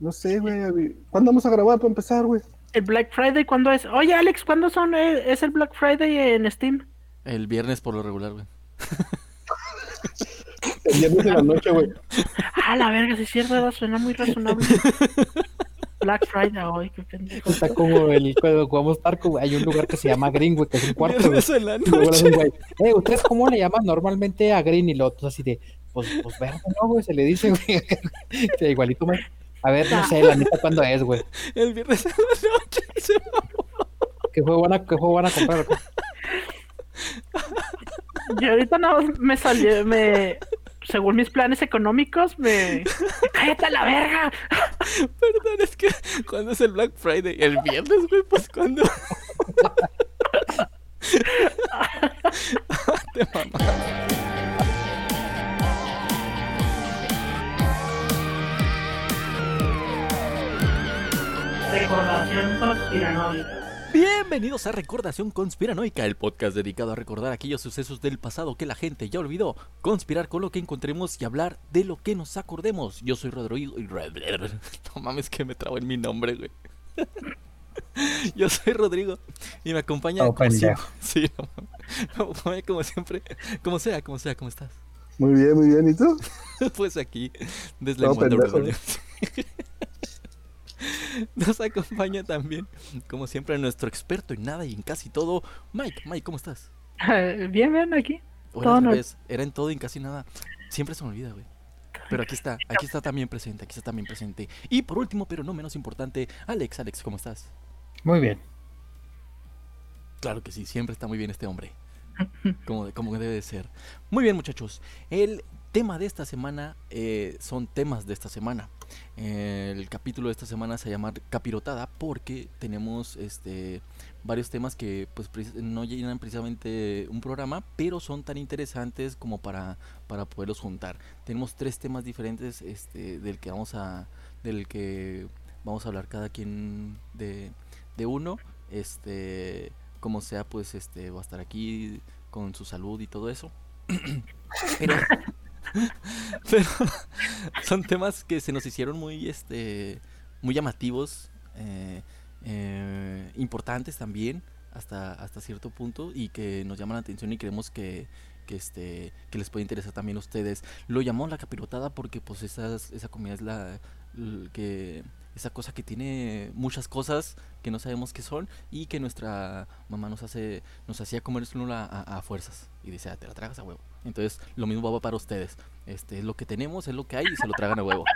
No sé, güey. ¿Cuándo vamos a grabar para empezar, güey? ¿El Black Friday cuándo es? Oye, Alex, ¿cuándo son? eh, ¿Es el Black Friday en Steam? El viernes por lo regular, güey. El viernes de la noche, güey. Ah, la verga, si es cierto, suena muy razonable. Black Friday, ay, qué pendejo. Está como el cuando jugamos Tarco, güey, hay un lugar que se llama Green, güey, que es un cuarto. Viernes la noche. güey, eh, ¿ustedes cómo le llaman normalmente a Green? Y lo otro así de, pues, pues verde, ¿no, güey? Se le dice, güey. Igualito, güey. A ver, no sé, la neta, ¿cuándo es, güey? El viernes en la noche. se ¿Qué juego van a, qué juego van a comprar? güey? Y ahorita no me salió, me. Según mis planes económicos, me. ¡Cállate a la verga! Perdón, es que cuando es el Black Friday, el viernes, güey, pues cuando. Te mamás. Recordación conspiranoica. Bienvenidos a Recordación Conspiranoica, el podcast dedicado a recordar aquellos sucesos del pasado que la gente ya olvidó, conspirar con lo que encontremos y hablar de lo que nos acordemos. Yo soy Rodrigo y no mames que me trabo en mi nombre, güey. Yo soy Rodrigo y me acompaña Oh, como siempre. Sí, no como siempre, como sea, como sea, ¿cómo estás? Muy bien, muy bien. ¿Y tú? Pues aquí, deslenguando pendejo, Rodrigo. Nos acompaña también, como siempre, nuestro experto en nada y en casi todo, Mike. Mike, ¿cómo estás? Bien, bien, aquí. O Todo era no- en todo y en casi nada. Siempre se me olvida, güey. Pero aquí está, aquí está también presente, aquí está también presente. Y por último, pero no menos importante, Alex, Alex, ¿cómo estás? Muy bien. Claro que sí, siempre está muy bien este hombre. Como, como debe de ser. Muy bien, muchachos. El tema de esta semana eh, son temas de esta semana. El capítulo de esta semana se llama Capirotada porque tenemos este varios temas que pues no llenan precisamente un programa, pero son tan interesantes como para, para poderlos juntar. Tenemos tres temas diferentes este, del que vamos a del que vamos a hablar cada quien de, de uno. Este, como sea, pues este va a estar aquí con su salud y todo eso. pero, pero son temas que se nos hicieron muy este muy llamativos, eh, eh, importantes también hasta hasta cierto punto y que nos llaman la atención y creemos que que este que les puede interesar también a ustedes. Lo llamamos la capirotada porque pues esas, esa comida es la que esa cosa que tiene muchas cosas que no sabemos qué son y que nuestra mamá nos hace nos hacía comer a, a, a fuerzas. Y decía te la tragas a huevo entonces lo mismo va para ustedes. Este es lo que tenemos es lo que hay y se lo tragan a huevo.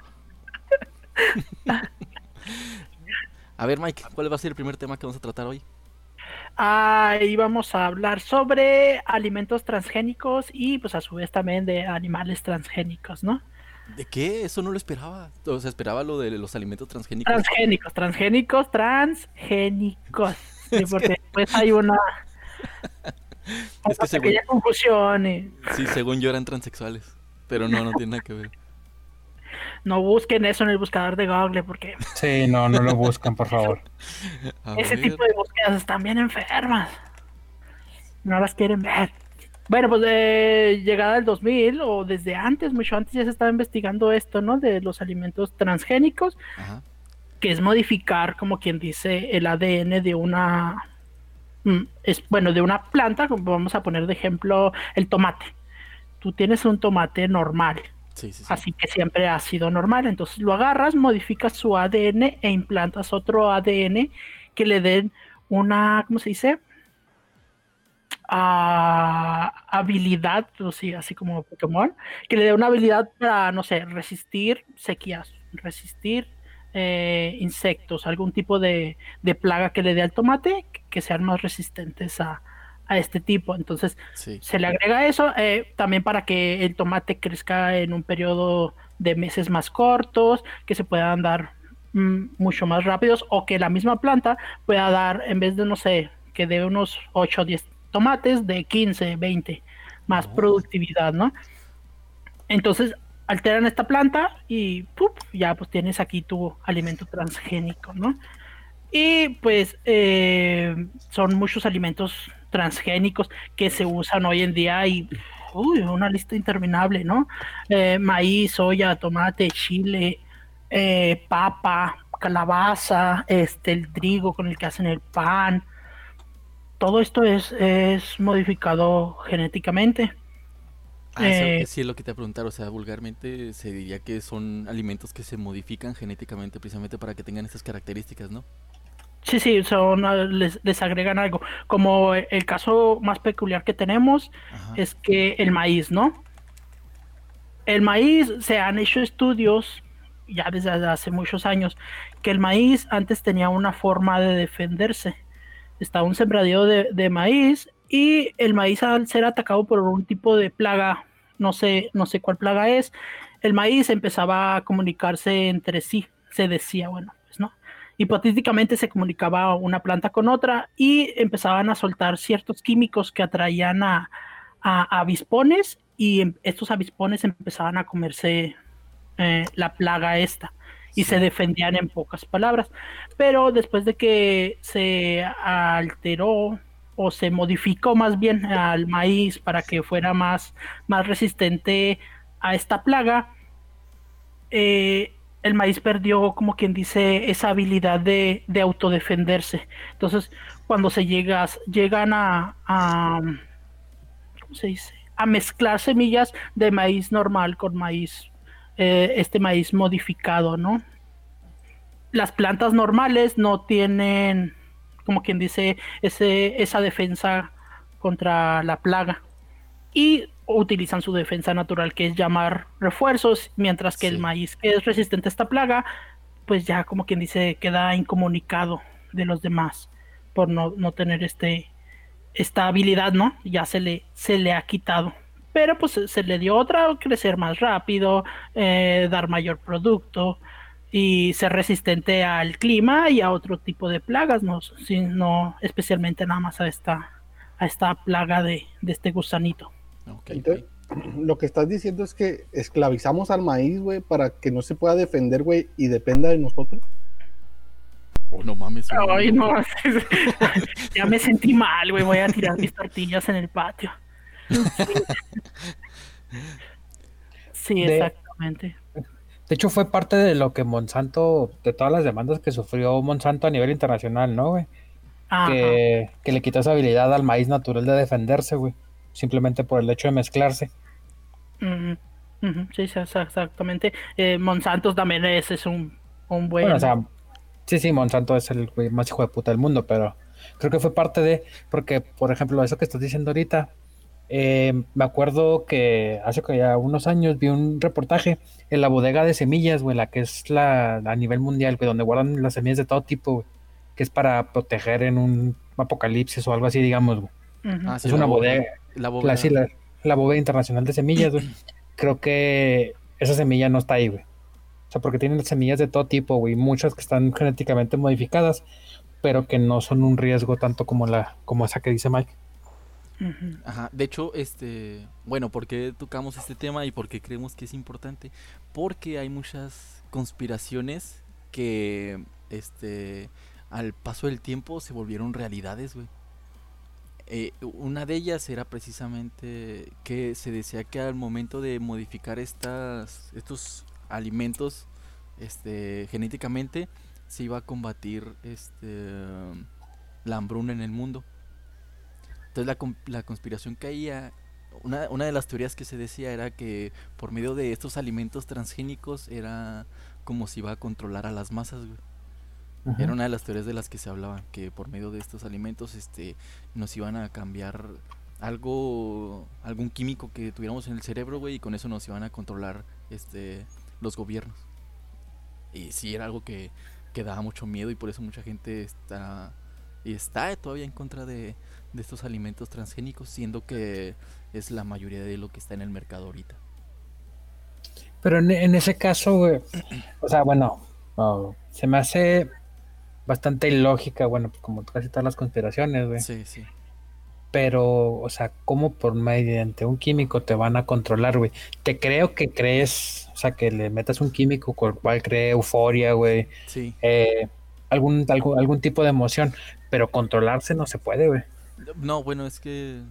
A ver Mike cuál va a ser el primer tema que vamos a tratar hoy Ahí vamos a hablar sobre alimentos transgénicos y pues a su vez también de animales transgénicos, ¿no? De qué eso no lo esperaba o sea esperaba lo de los alimentos transgénicos Transgénicos, transgénicos, transgénicos. Sí, porque pues hay una, es que según, pequeña confusión. y sí según yo eran transexuales pero no no tiene nada que ver no busquen eso en el buscador de Google porque Sí, no, no lo buscan, por favor. Ese tipo de búsquedas están bien enfermas. No las quieren ver. Bueno, pues de llegada del 2000 o desde antes, mucho antes ya se estaba investigando esto, ¿no? De los alimentos transgénicos, Ajá. que es modificar, como quien dice, el ADN de una, mm, es bueno, de una planta, como vamos a poner de ejemplo el tomate. Tú tienes un tomate normal, sí sí sí así que siempre ha sido normal. Entonces lo agarras, modificas su ADN e implantas otro ADN que le den una, ¿cómo se dice? Habilidad, sí, así como Pokémon, que le dé una habilidad para, no sé, resistir sequías, resistir eh, insectos, algún tipo de, de plaga que le dé al tomate que sean más resistentes a, a este tipo. Entonces, sí se le agrega eso eh, también para que el tomate crezca en un periodo de meses más cortos, que se puedan dar mm, mucho más rápidos o que la misma planta pueda dar, en vez de, no sé, que de unos 8 o 10 tomates, de 15, 20, más Oh. productividad, ¿no? Entonces alteran esta planta y ¡pup! ya pues tienes aquí tu alimento transgénico, ¿no? Y pues eh, son muchos alimentos transgénicos que se usan hoy en día y uy, una lista interminable, ¿no? Eh, maíz, soya, tomate, chile, eh, papa, calabaza, este, el trigo con el que hacen el pan. Todo esto es, es modificado genéticamente. Ah, eso- Eh, sí es lo que te iba a preguntar, o sea, vulgarmente se diría que son alimentos que se modifican genéticamente precisamente para que tengan estas características, ¿no? Sí, sí, son, ah, les, les agregan algo. Como el caso más peculiar que tenemos Ajá. es que el maíz, ¿no? El maíz, se han hecho estudios ya desde hace muchos años, que el maíz antes tenía una forma de defenderse. Estaba un sembradío de, de maíz y el maíz al ser atacado por un tipo de plaga, no sé, no sé cuál plaga es, el maíz empezaba a comunicarse entre sí, se decía, bueno, pues no. Hipotéticamente se comunicaba una planta con otra y empezaban a soltar ciertos químicos que atraían a, a avispones y em- estos avispones empezaban a comerse eh, la plaga esta y Sí. se defendían en pocas palabras. Pero después de que se alteró o se modificó más bien al maíz para que fuera más, más resistente a esta plaga, eh, el maíz perdió, como quien dice, esa habilidad de, de autodefenderse. Entonces, cuando se llega, llegan a, a, ¿cómo se dice? A mezclar semillas de maíz normal con maíz, eh, este maíz modificado, ¿no? Las plantas normales no tienen, como quien dice, ese, esa defensa contra la plaga. Y utilizan su defensa natural, que es llamar refuerzos, mientras que Sí. el maíz que es resistente a esta plaga, pues ya como quien dice, queda incomunicado de los demás por no, no tener este esta habilidad, ¿no? Ya se le, se le ha quitado. Pero pues se- le dio otra, crecer más rápido, eh, dar mayor producto y ser resistente al clima y a otro tipo de plagas, no, Sí, no especialmente nada más a esta, a esta plaga de, de este gusanito. Ok, Entonces, ok. lo que estás diciendo es que esclavizamos al maíz, güey, para que no se pueda defender, güey, y dependa de nosotros. Oh, no mames. Ay, no, ya me sentí mal, güey, voy a tirar mis tortillas en el patio. Sí, exactamente. De hecho, fue parte de lo que Monsanto, de todas las demandas que sufrió Monsanto a nivel internacional, ¿no, güey? Que, que le quitó esa habilidad al maíz natural de defenderse, güey. Simplemente por el hecho de mezclarse. Sí, sí, exa- exactamente. Eh, Monsanto también es, es un, un buen. Bueno, o sea, sí, sí, Monsanto es el güey más hijo de puta del mundo, pero creo que fue parte de, porque, por ejemplo, eso que estás diciendo ahorita, eh, me acuerdo que hace que ya unos años vi un reportaje en la bodega de semillas, güey, la que es la a nivel mundial, güey, donde guardan las semillas de todo tipo, güey, que es para proteger en un apocalipsis o algo así, digamos, güey. Ah, sí, Es una bo- bodega, La sí, la, la bóveda internacional de semillas, güey. Creo que esa semilla no está ahí, güey. O sea, porque tienen semillas de todo tipo, güey, muchas que están genéticamente modificadas, pero que no son un riesgo tanto como la, como esa que dice Mike. Ajá, de hecho, este, bueno, ¿por qué tocamos este tema y por qué creemos que es importante? Porque hay muchas conspiraciones que, este, al paso del tiempo se volvieron realidades, güey. Eh, una de ellas era precisamente que se decía que al momento de modificar estas, estos alimentos, este, genéticamente, se iba a combatir, este, la hambruna en el mundo. Entonces la, la conspiración caía, una, una de las teorías que se decía era que por medio de estos alimentos transgénicos era como si iba a controlar a las masas, güey. Era una de las teorías de las que se hablaba, que por medio de estos alimentos este, nos iban a cambiar algo, algún químico que tuviéramos en el cerebro, güey, y con eso nos iban a controlar este, los gobiernos. Y sí, era algo que, que daba mucho miedo y por eso mucha gente está y está todavía en contra de, de estos alimentos transgénicos, siendo que es la mayoría de lo que está en el mercado ahorita. Pero en, en ese caso, güey, o sea, bueno, no, se me hace bastante ilógica, bueno, pues como casi todas las conspiraciones, güey. Sí, sí. Pero, o sea, ¿cómo por mediante un químico te van a controlar, güey? Te creo que crees, o sea, que le metas un químico con el cual cree euforia, güey, Sí. eh, algún, algún, algún tipo de emoción, pero controlarse no se puede, güey. No, bueno, es que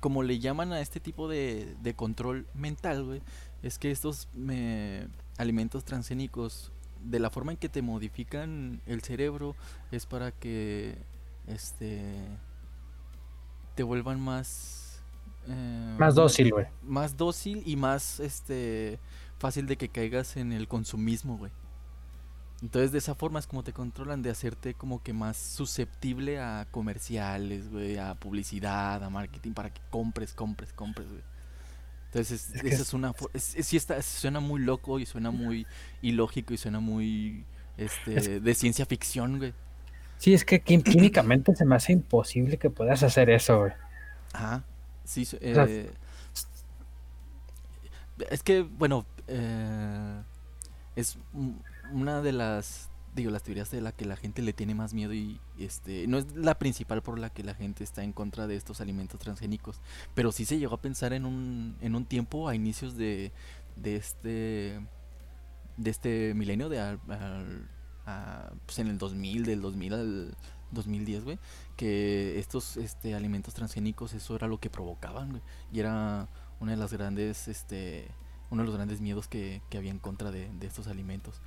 como le llaman a este tipo de, de control mental, güey, es que estos me- alimentos transgénicos de la forma en que te modifican el cerebro es para que este te vuelvan más eh, Más dócil, güey. más dócil y más este fácil de que caigas en el consumismo, güey. Entonces de esa forma es como te controlan de hacerte como que más susceptible a comerciales, güey, a publicidad, a marketing para que compres, compres, compres, güey. Entonces Es esa es- una fo- es, es- sí está suena muy loco y suena muy ilógico y suena muy este Es- de ciencia ficción, güey. Sí, es que quí- químicamente se me hace imposible que puedas hacer eso, güey. Ajá. Sí, sea, eh, es que, bueno, eh, es un- una de las, digo, las teorías de la que la gente le tiene más miedo y, este, no es la principal por la que la gente está en contra de estos alimentos transgénicos, pero sí se llegó a pensar en un, en un tiempo a inicios de, de este, de este milenio, de al- pues en el 2000, del 2000 al 2010, güey, que estos este, alimentos transgénicos, eso era lo que provocaban, y era una de las grandes, este, uno de los grandes miedos que, que había en contra de, de estos alimentos.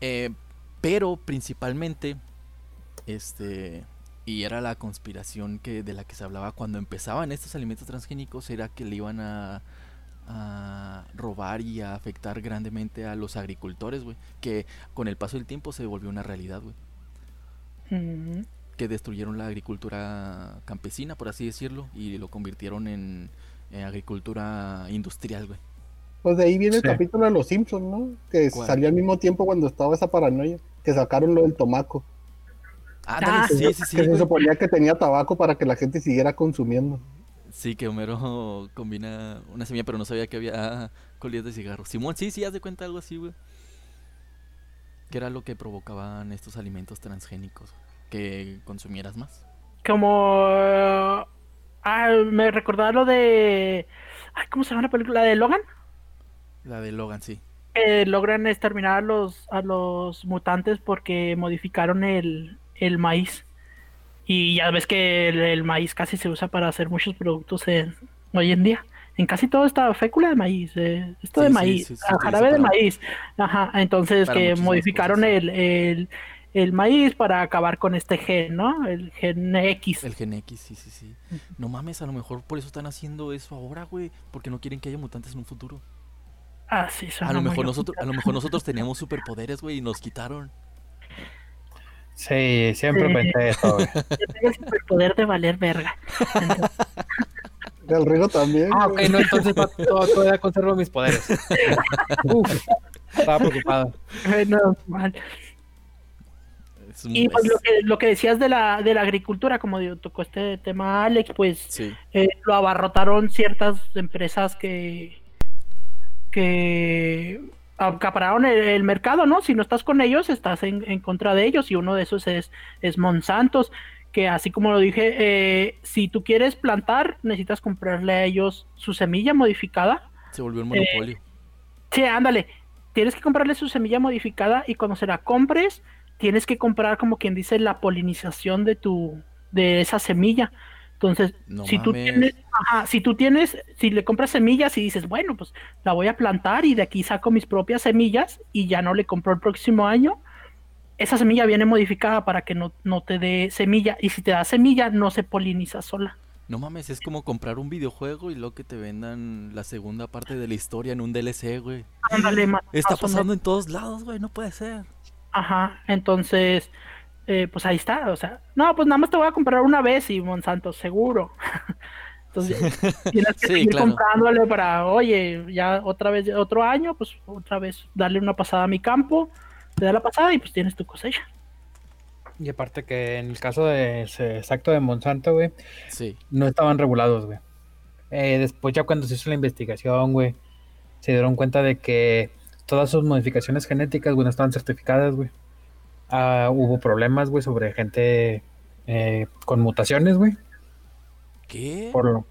Eh, pero principalmente, este, y era la conspiración que de la que se hablaba cuando empezaban estos alimentos transgénicos, era que le iban a, a robar y a afectar grandemente a los agricultores, güey, que con el paso del tiempo se volvió una realidad, güey Mm, que destruyeron la agricultura campesina, por así decirlo, y lo convirtieron en, en agricultura industrial, güey. Pues de ahí viene el Sí. capítulo de los Simpsons, ¿no? Que ¿Cuál? salió al mismo tiempo cuando estaba esa paranoia, que sacaron lo del tomaco. Ah, sí, sí, sí, que se güey. suponía que tenía tabaco para que la gente siguiera consumiendo. Sí, que Homero combina una semilla, pero no sabía que había colillas de cigarro. Simón, sí, sí, haz de cuenta algo así, güey. Que era lo que provocaban estos alimentos transgénicos, que consumieras más. Como. Ah, me recordaba lo de. Ay, ¿Cómo se llama la película? ¿La de Logan? La de Logan, sí. Que logran exterminar a los, a los mutantes porque modificaron el, el maíz. Y ya ves que el, el maíz casi se usa para hacer muchos productos en- hoy en día. En casi todo está fécula de maíz, eh, esto Sí, de maíz, sí, jarabe de maíz. Ajá, entonces que modificaron cosas, el, el, el maíz para acabar con este gen, ¿no? El gen X. El Gen X, sí, sí, sí. No mames, a lo mejor por eso están haciendo eso ahora, güey. Porque no quieren que haya mutantes en un futuro. Ah, sí, A lo mejor nosotros, a lo mejor nosotros teníamos superpoderes, güey, y nos quitaron. Sí, siempre Sí. pensé eso, güey. Yo tengo el superpoder de valer verga. Entonces, El Rigo también. Ah, ok, no, entonces to- to- todavía conservo mis poderes. Uf, estaba preocupado. no, mal. Y pues es- lo que, lo que decías de la, de la agricultura, como digo, tocó este tema Alex, pues Sí, eh, lo abarrotaron ciertas empresas que, que acapararon el, el mercado, ¿no? Si no estás con ellos, estás en, en contra de ellos, y uno de esos es, es Monsantos, que así como lo dije, eh, si tú quieres plantar, necesitas comprarle a ellos su semilla modificada. se volvió Eh, un monopolio. Sí, ándale. Tienes que comprarle su semilla modificada y cuando se la compres, tienes que comprar como quien dice la polinización de tu de esa semilla. Entonces, No si tú tienes, ajá, si tú tienes, si le compras semillas y dices, bueno, pues la voy a plantar y de aquí saco mis propias semillas y ya no le compro el próximo año, esa semilla viene modificada para que no, no te dé semilla y si te da semilla no se poliniza sola. No mames, es como comprar un videojuego y luego que te vendan la segunda parte de la historia en un DLC, güey. Ándale, Está pasando en todos lados, güey, no puede ser. Ajá, entonces, eh, pues ahí está, o sea, no, pues nada más te voy a comprar una vez y Monsanto, seguro. Entonces, tienes que Sí, seguir claro. comprándole para, oye, ya otra vez, otro año, pues otra vez darle una pasada a mi campo, te da la pasada y pues tienes tu cosecha. Y aparte que en el caso de ese exacto de Monsanto, güey, Sí, no estaban regulados, güey. Eh, después ya cuando se hizo la investigación, güey, se dieron cuenta de que todas sus modificaciones genéticas, güey, no estaban certificadas, güey. Ah, hubo problemas, güey, sobre gente eh, con mutaciones, güey. ¿qué? Por lo...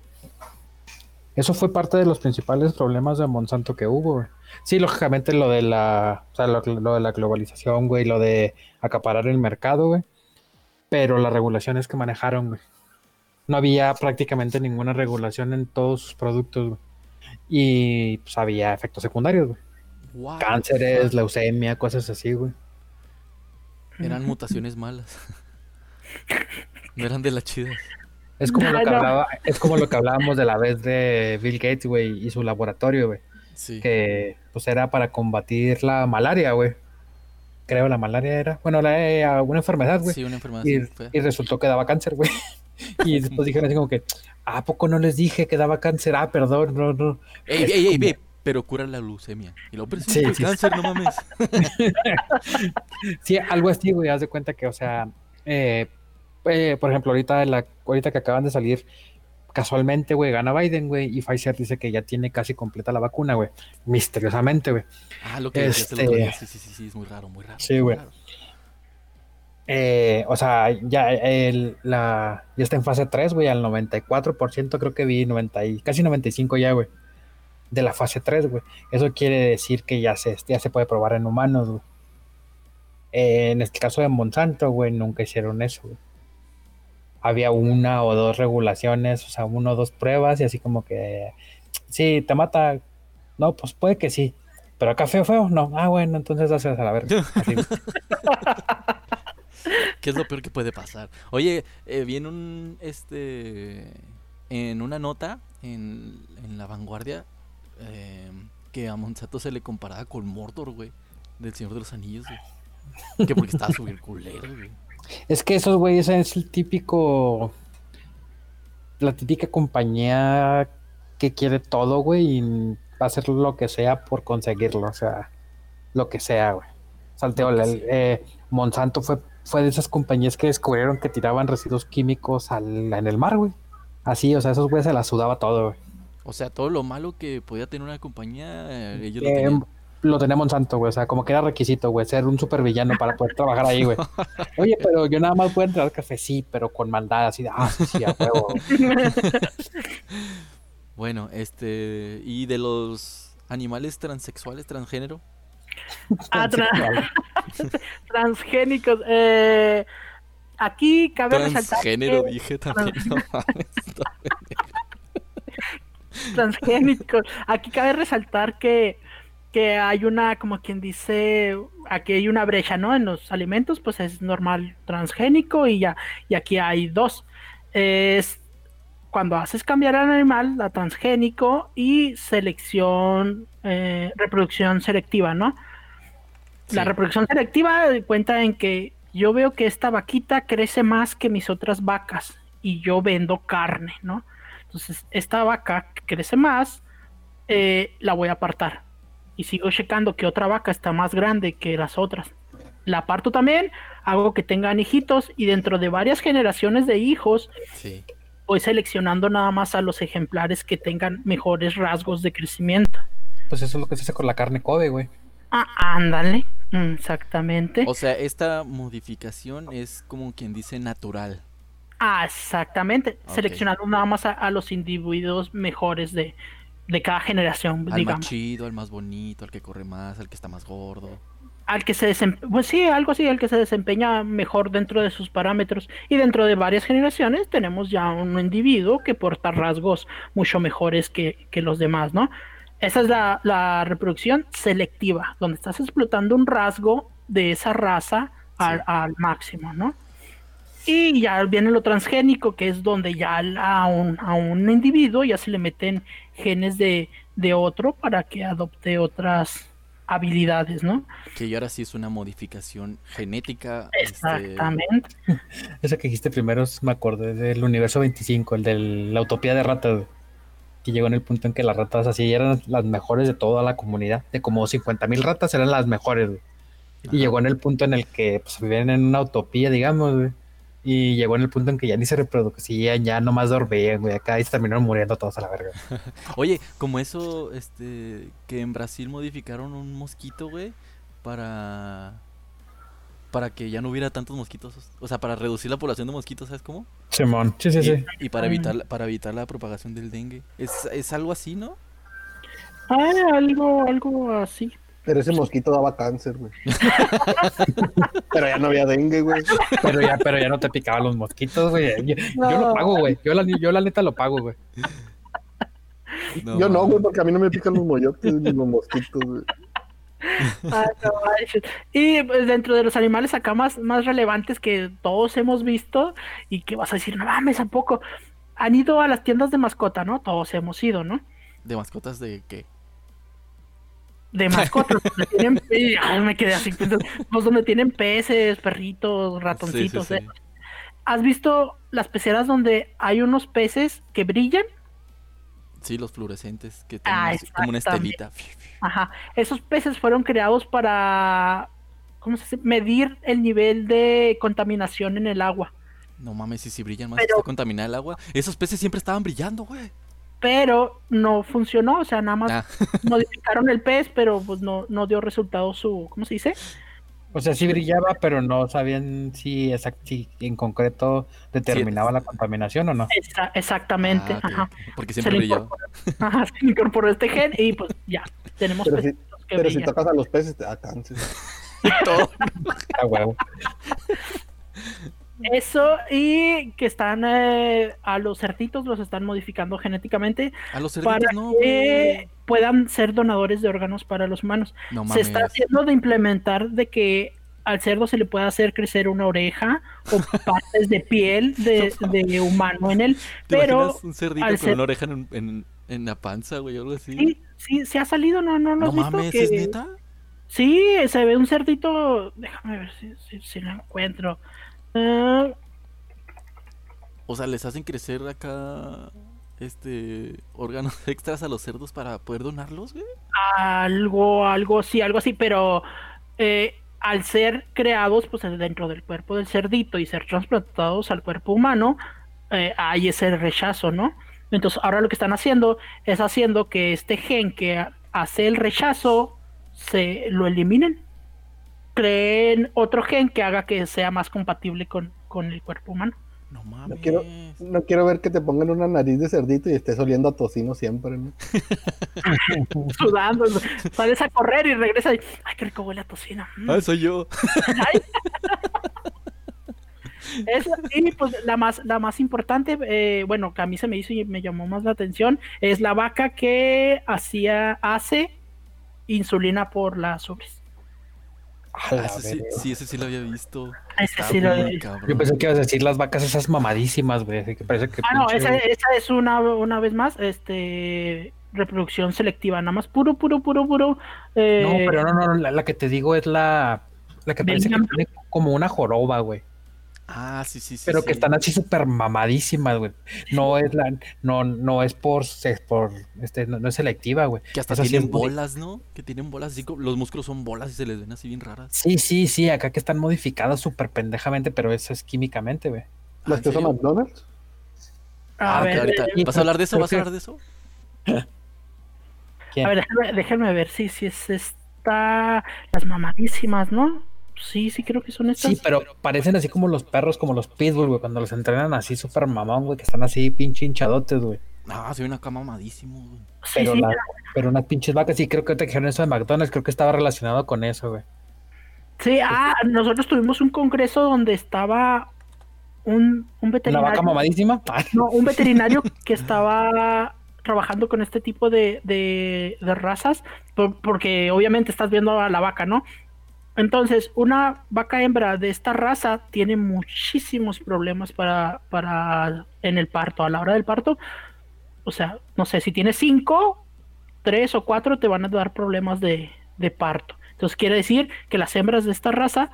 Eso fue parte de los principales problemas de Monsanto que hubo, güey. Sí, lógicamente lo de la, o sea, lo, lo de la globalización, güey, lo de acaparar el mercado, güey. Pero las regulaciones que manejaron, güey. No había prácticamente ninguna regulación en todos sus productos, güey. Y pues había efectos secundarios, güey. What Cánceres, fuck? leucemia, cosas así, güey. Eran mutaciones malas. no eran de las chidas. Es como lo Ay, que no. hablaba, es como lo que hablábamos de la vez de Bill Gates, güey, y su laboratorio, güey. Sí. Que pues era para combatir la malaria, güey. Creo la malaria era. Bueno, la, eh, una enfermedad, güey. Sí, una enfermedad y, resultó que daba cáncer, güey. Y después dijeron así como que, ¿a poco no les dije que daba cáncer? Ah, perdón, no, no. Ey, es ey, ey, como- ey, pero cura la leucemia. Y pero sí, Sí, cáncer, no mames. Sí, algo así, güey, haz de cuenta que, o sea, eh, eh, por ejemplo, ahorita, la, ahorita que acaban de salir, casualmente, güey, gana Biden, güey, y Pfizer dice que ya tiene casi completa la vacuna, güey, misteriosamente, güey. Ah, lo que Este-. Sí, sí, sí, sí, es muy raro, muy raro. Sí, güey. Eh, o sea, ya, el, la, ya está en fase 3, güey, al 94% creo que vi, 90 y, casi 95 ya, güey, de la fase 3, güey. Eso quiere decir que ya se, ya se puede probar en humanos, güey. Eh, en este caso de Monsanto, güey, nunca hicieron eso. Había una o dos regulaciones, o sea, una o dos pruebas y así como que, sí, te mata, no, pues puede que sí, pero acá feo, feo, no, ah, bueno, entonces haces a la verga. Así. ¿Qué es lo peor que puede pasar? Oye, eh, vi en un, este, en una nota en, en La Vanguardia eh, que a Monsanto se le comparaba con Mordor, güey, del Señor de los Anillos, güey. Que porque estaba súper culero, güey. Es que esos güeyes es el típico. La típica compañía que quiere todo, güey, y va a hacer lo que sea por conseguirlo. O sea, lo que sea, güey. Salteo, el- eh, Monsanto fue, fue de esas compañías que descubrieron que tiraban residuos químicos al- en el mar, güey. Así, o sea, esos güeyes se la sudaba todo, güey. O sea, todo lo malo que podía tener una compañía, eh, ellos lo Eh, tenían. lo tenía Monsanto, güey. O sea, como que era requisito, güey, ser un supervillano para poder trabajar ahí, güey. Oye, pero yo nada más puedo entrar al café, sí, pero con maldad, así de, ah, sí, sí, a huevo. Bueno, este, y de los animales transexuales, transgénero. Ah, tra- transgénicos. eh, aquí cabe resaltar Transgénero, que- dije también. no. Transgénicos. Aquí cabe resaltar que, que hay una, como quien dice, aquí hay una brecha, ¿no? En los alimentos, pues es normal transgénico y ya, y aquí hay dos. Es cuando haces cambiar al animal, la transgénico y selección, eh, reproducción selectiva, ¿no? La reproducción selectiva cuenta en que yo veo que esta vaquita crece más que mis otras vacas y yo vendo carne, ¿no? Entonces, esta vaca que crece más, eh, la voy a apartar. Y sigo checando que otra vaca está más grande que las otras. La aparto también, hago que tengan hijitos y dentro de varias generaciones de hijos Sí. voy seleccionando nada más a los ejemplares que tengan mejores rasgos de crecimiento. Pues eso es lo que se hace con la carne Kobe, güey. Ah, ándale, mm, exactamente. O sea, esta modificación es como quien dice natural. Ah, exactamente. Seleccionando nada más a, a los individuos mejores de, de cada generación, Al más digamos. chido, al más bonito, al que corre más, al que está más gordo. Al que se desempeña, pues sí, algo así, al que se desempeña mejor dentro de sus parámetros. Y dentro de varias generaciones tenemos ya un individuo que porta rasgos mucho mejores que, que los demás, ¿no? Esa es la, la reproducción selectiva, donde estás explotando un rasgo de esa raza al, Sí. al máximo, ¿no? Y ya viene lo transgénico, que es donde ya a un, a un individuo ya se le meten genes de, de otro para que adopte otras habilidades, ¿no? Que ya ahora sí es una modificación genética. este, Exactamente. Ese que dijiste primero me acordé del universo 25, el de la utopía de ratas. Que llegó en el punto en que las ratas así eran las mejores de toda la comunidad. De como 50 mil ratas eran las mejores. Y llegó en el punto en el que pues, vivían en una utopía, digamos, güey. Y llegó en el punto en que ya ni se reproducían, ya nomás dormían, güey. Acá y se terminaron muriendo todos a la verga. Oye, como eso, este, que en Brasil modificaron un mosquito, güey, para para que ya no hubiera tantos mosquitos, o sea, para reducir la población de mosquitos, ¿sabes cómo? Simón, sí, sí, Y, sí. y para evitar para evitar la propagación del dengue. Es, es algo así, ¿no? Ah, algo, algo así. Pero ese mosquito daba cáncer, güey. Pero ya no había dengue, güey. Pero ya, pero ya no te picaban los mosquitos, güey. Yo, yo lo pago, güey. Yo la, yo la neta lo pago, güey. Yo no, güey, porque a mí no me pican los moyotes ni los mosquitos, güey. Ah, no y pues, dentro de los animales acá más, más relevantes que todos hemos visto y que vas a decir, no mames, ¿a poco? Han ido a las tiendas de mascota, ¿no? Todos hemos ido, ¿no? ¿De mascotas de qué? De mascotas. donde tienen, y, ay, me quedé así. pensando, Pues donde tienen peces, perritos, ratoncitos. Sí, sí, sí. ¿eh? ¿Has visto las peceras donde hay unos peces que brillan? Sí, los fluorescentes que tienen Ah, como una estelita. Ajá. Esos peces fueron creados para, ¿cómo se dice? Medir el nivel de contaminación en el agua. No mames, si si brillan más, Pero- está contaminada el agua. Esos peces siempre estaban brillando, güey. Pero no funcionó, o sea, nada más Ah, modificaron el pez, pero pues no, no dio resultado su, ¿cómo se dice? O sea, sí brillaba, pero no sabían si, exact- si en concreto determinaba la contaminación o no. Esa- exactamente. ah, Ajá. Porque Se siempre le brillaba. incorporó, ajá, se incorporó este gen y pues ya, tenemos Pero si, que pero si tocas a los peces te da cáncer. Todo. A huevo. Eso y que están eh, a los cerditos los están modificando genéticamente A los cerditos para no, que puedan ser donadores de órganos para los humanos. No se está haciendo de implementar de que al cerdo se le pueda hacer crecer una oreja o partes de piel de, de humano en él, ¿Te pero un cerdito con ser- una oreja en, en, en la panza, güey, o algo así? sí, sí, se ha salido, ¿no? ¿No, no mames, Que- ¿es neta? Sí, se ve un cerdito, déjame ver si, si, si lo encuentro. O sea, les hacen crecer acá este órganos extras a los cerdos para poder donarlos, güey. algo, algo, sí, algo así, pero eh, al ser creados pues dentro del cuerpo del cerdito y ser transplantados al cuerpo humano, eh, hay ese rechazo, ¿no? Entonces ahora lo que están haciendo es haciendo que este gen que ha- hace el rechazo se lo eliminen. Creen otro gen que haga que sea más compatible con, con el cuerpo humano. No mames. quiero- No quiero ver que te pongan una nariz de cerdito y estés oliendo a tocino siempre, ¿no? Sudando, sales a correr y regresas y, ay, qué rico huele a tocino. Mm. Ah, soy yo. Esa- y pues la más, la más importante, eh, bueno, que a mí se me hizo y me llamó más la atención, es la vaca que hacía, hace insulina por las ubres. Ah, ese sí, ese sí lo había visto. Ese Está sí lo- muy cabrón. Yo pensé que ibas a decir las vacas esas mamadísimas, güey. así que parece que. Ah, no, esa, esa es una, una vez más, este, reproducción selectiva, nada más puro, puro, puro, puro. eh, No, pero no, no, la, la que te digo es la. La que parece que tiene como una joroba, güey. Ah, sí, sí, sí. Pero sí. que están así súper mamadísimas, güey. No es la, no, no es por, es por, este, no, no es selectiva, güey. Que hasta sí tienen bolas, ¿no? Que tienen bolas así como los músculos son bolas y se les ven así bien raras. Sí, sí, sí, acá que están modificadas súper pendejamente, pero eso es químicamente, güey. Ah, Las ¿en que serio? McDonald's. a Ah, ver, ahorita. ¿Vas a hablar de eso? ¿Vas a hablar de eso? ¿Quién? a ver, déjenme, déjenme ver si, si es esta, las mamadísimas, ¿no? Sí, sí, creo que son estas. Sí, pero parecen así como los perros, como los pitbull, güey, cuando los entrenan así súper mamón, güey, que están así pinche hinchadotes, güey. Ah, soy una cama mamadísimo, güey. Sí, Pero, sí, la- pero unas pinches vacas, sí, creo que te dijeron eso de McDonald's, creo que estaba relacionado con eso, güey. Sí, ah, nosotros tuvimos un congreso donde estaba un, un ¿Una veterinario. vaca mamadísima? No, un veterinario que estaba trabajando con este tipo de, de- de razas, por- porque obviamente estás viendo a la vaca, ¿no? Entonces, una vaca hembra de esta raza tiene muchísimos problemas para, para en el parto, a la hora del parto. O sea, no sé, si tienes cinco, tres o cuatro te van a dar problemas de, de parto. Entonces quiere decir que las hembras de esta raza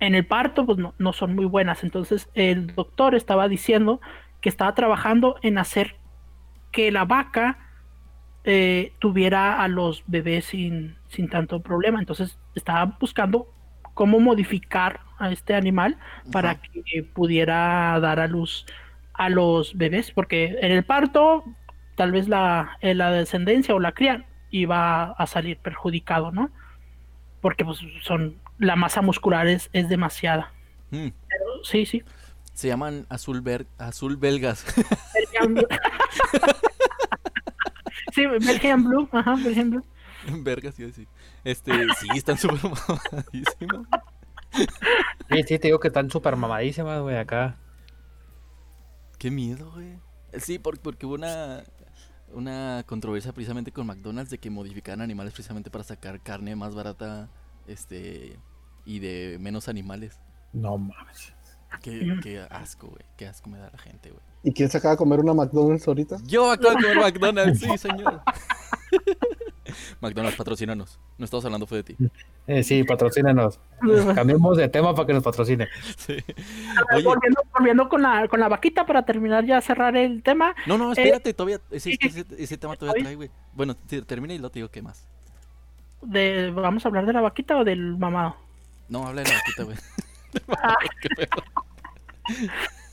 en el parto pues no, no son muy buenas. Entonces el doctor estaba diciendo que estaba trabajando en hacer que la vaca eh, tuviera a los bebés sin, sin tanto problema. Entonces estaba buscando cómo modificar a este animal para que pudiera dar a luz a los bebés, porque en el parto tal vez la, eh, la descendencia o la cría iba a salir perjudicado, ¿no? Porque pues son la masa muscular es, es demasiada. Mm, Pero sí, sí. Se llaman azul, ver- azul belgas. Sí, Belgian Blue, ajá, Belgian Blue. Vergas, iba a decir. Este, sí, están súper mamadísimos. Sí, sí, te digo que están súper mamadísimas, güey, acá. Qué miedo, güey. Sí, por- porque hubo una, una controversia precisamente con McDonald's de que modificaban animales precisamente para sacar carne más barata este y de menos animales. No mames. Qué, qué asco, güey. Qué asco me da la gente, güey. ¿Y quién se acaba de comer una McDonald's ahorita? Yo acabo de comer McDonald's, sí, señor. McDonald's, patrocínanos. No estamos hablando fue de ti. Eh, sí, patrocínenos. Cambiemos de tema para que nos patrocine. Sí. Oye, volviendo, volviendo con la con la vaquita para terminar ya cerrar el tema. no, no, espérate, todavía. Ese, sí, ese, ese tema todavía Oye. trae, güey. Bueno, te- termina y luego te digo qué más. De, ¿Vamos a hablar de la vaquita o del mamado? No, habla de la vaquita, güey. Ah.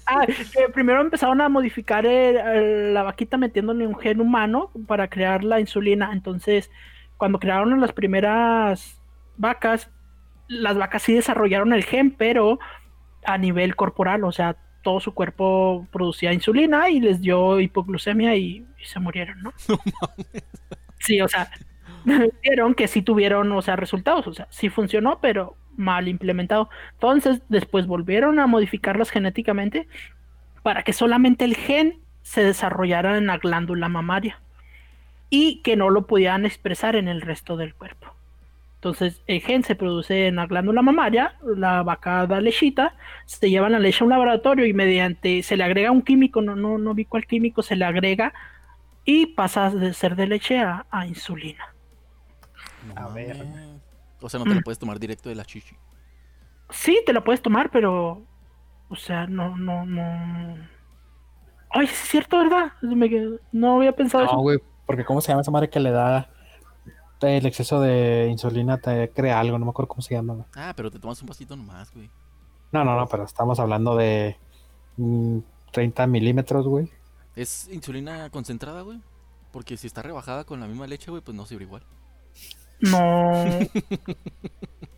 Ah, que primero empezaron a modificar el- la vaquita metiéndole un gen humano para crear la insulina. Entonces, cuando crearon las primeras vacas, las vacas sí desarrollaron el gen, pero a nivel corporal, o sea, todo su cuerpo producía insulina y les dio hipoglucemia y, y se murieron, ¿no? Sí, o sea, vieron que sí tuvieron, o sea, resultados, o sea, sí funcionó, pero mal implementado. Entonces, después volvieron a modificarlas genéticamente para que solamente el gen se desarrollara en la glándula mamaria y que no lo pudieran expresar en el resto del cuerpo. Entonces, el gen se produce en la glándula mamaria, la vaca da lechita, se lleva la leche a un laboratorio y mediante se le agrega un químico, no, no, no vi cuál químico, se le agrega y pasa de ser de leche a, a insulina. A ver. O sea, no te la puedes tomar directo de la chichi. Sí, te la puedes tomar, pero. O sea, no, no, no. Ay, sí es cierto, ¿verdad? Me no había pensado No, eso. güey, porque ¿cómo se llama esa madre que le da el exceso de insulina? Te crea algo, no me acuerdo cómo se llama. güey. Ah, pero te tomas un vasito nomás, güey. No, no, no, pero estamos hablando de mm, 30 milímetros, güey. ¿Es insulina concentrada, güey? Porque si está rebajada con la misma leche, güey, pues no sirve igual. No.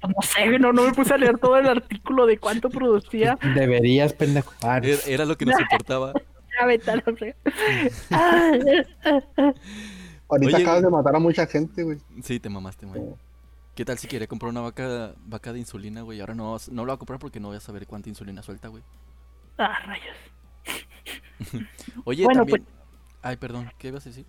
No sé, güey, no, no me puse a leer todo el artículo de cuánto producía. Deberías, pendejo. Era, era lo que nos importaba. La. Ah. Ahorita Oye, acabas de matar a mucha gente, güey. Sí, te mamaste, güey. ¿Qué tal si quería comprar una vaca, vaca de insulina, güey? Ahora no, no lo voy a comprar porque no voy a saber cuánta insulina suelta, güey. Ah, rayos. Oye, Bueno, también... Ay, perdón, ¿qué ibas a decir?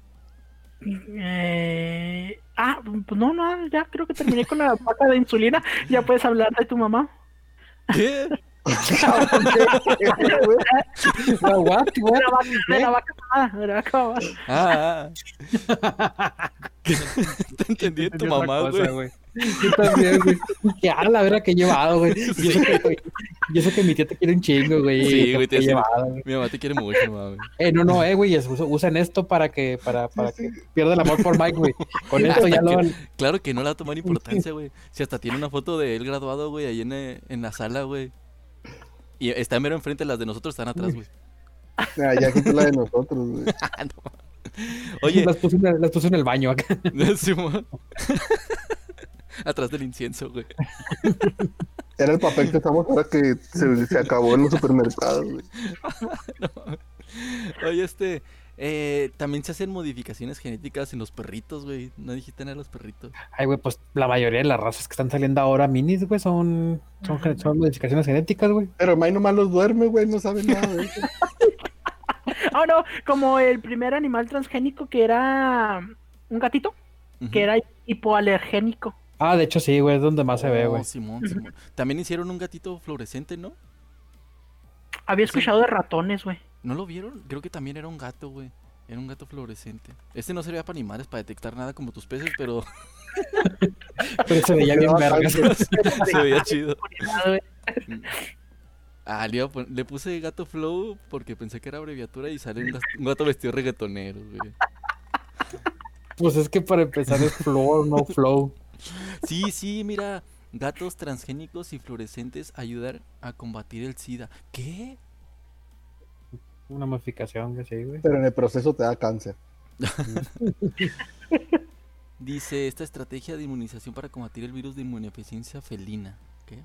Eh, ah, pues no, no, ya creo que terminé con la vaca de insulina. Ya puedes hablar de tu mamá. ¿Qué? what, what, what? la vaca, de la vaca mamada, de la vaca mamada. Ah, ah. Te entendí de tu mamá, güey. Yo también, güey. Que a la vera que he llevado, güey. Y eso que, y eso que mi tía te quiere un chingo, güey. Sí, güey, te he llevado, güey. Mi mamá te quiere mucho, mami. Eh, no, no, eh, güey. Usan esto para que, para, para que pierda el amor por Mike, güey. Con esto ya lo van. Claro que no le va a tomar importancia, güey. Si hasta tiene una foto de él graduado, güey, ahí en, eh, en la sala, güey. Y está mero enfrente, las de nosotros están atrás, güey. Ya, ya quitó la de nosotros, güey. Ah, no. Oye, Las puse, en el- las puse en el baño acá. Simón. atrás del incienso, güey. Era el papel que estamos ahora que se, se acabó en los supermercados, güey. Oye, este. eh, también se hacen modificaciones genéticas en los perritos, güey. No dijiste nada de los perritos. Ay, güey, pues la mayoría de las razas que están saliendo ahora minis, güey, son, son, son modificaciones genéticas, güey. Pero May nomás los duerme, güey, no sabe nada de eso. Ah, no, como el primer animal transgénico que era un gatito, que era hipoalergénico. Ah, de hecho sí, güey, es donde más se ve, Oh, güey. Simón, Simón. También hicieron un gatito fluorescente, ¿no? Había escuchado de ratones, güey. ¿No lo vieron? Creo que también era un gato, güey. Era un gato fluorescente. Este no servía para animales, para detectar nada como tus peces, pero Pero se veía bien vergas. se veía chido. Ah, le, puse gato flow porque pensé que era abreviatura y sale un, gato vestido de reggaetonero, güey. Pues es que para empezar es flow, no flow. Sí, sí, mira. Gatos transgénicos y fluorescentes ayudar a combatir el SIDA. ¿Qué? Una modificación que sí, güey. Pero en el proceso te da cáncer. Dice, esta estrategia de inmunización para combatir el virus de inmunodeficiencia felina. ¿Qué?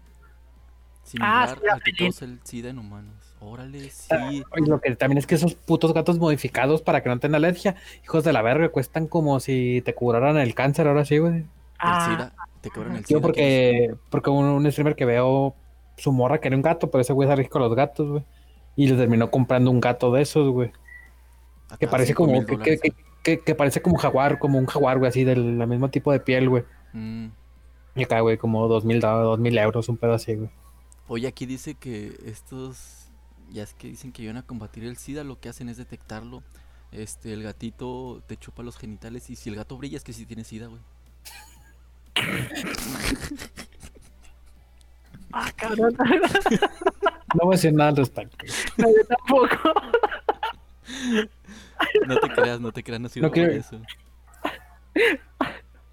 Similar SIDA al que causa el SIDA en humanos. Órale, sí. Y lo que también es que esos putos gatos modificados para que no tengan alergia, hijos de la verga, cuestan como si te curaran el cáncer ahora sí, güey. El Ah, SIDA. Te cobran el SIDA. Yo porque, porque un, un streamer que veo, su morra quería un gato, pero ese güey es alérgico a los gatos, güey. Y le terminó comprando un gato de esos, güey. Acá, Que parece como que, dólares. que- que- parece como un jaguar, como un jaguar, güey, así del mismo tipo de piel, güey. Mm. Y acá, güey, como dos mil, dos mil euros, un pedo así, güey. Oye, aquí dice que estos, ya es que dicen que iban a combatir el SIDA, lo que hacen es detectarlo. Este, el gatito te chupa los genitales y si el gato brilla es que sí tiene SIDA, güey. Ah, cabrón. No voy a decir nada al respecto. No, yo tampoco. No te creas, no te creas, no sirve No para eso.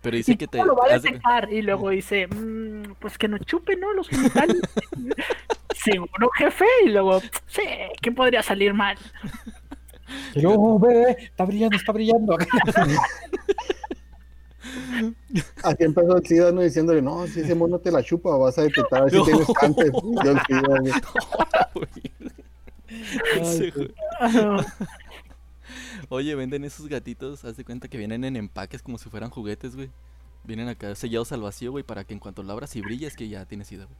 Pero dice que te... ¿Cómo lo va a haz de- detectar? Y luego dice, "Mm, pues que no chupe, ¿no? Los genitales. Seguro, jefe. Y luego, sí, ¿qué podría salir mal? Y luego, ve, está brillando, está brillando. Así empezó el SIDA, ¿no? Diciéndole, no, si ese mono te la chupa, vas a detectar a ver si No. tienes cáncer. Yo el Oye, venden esos gatitos, haz de cuenta que vienen en empaques como si fueran juguetes, güey. Vienen acá sellados al vacío, güey, para que en cuanto lo abras y brilla es que ya tienes sida, güey.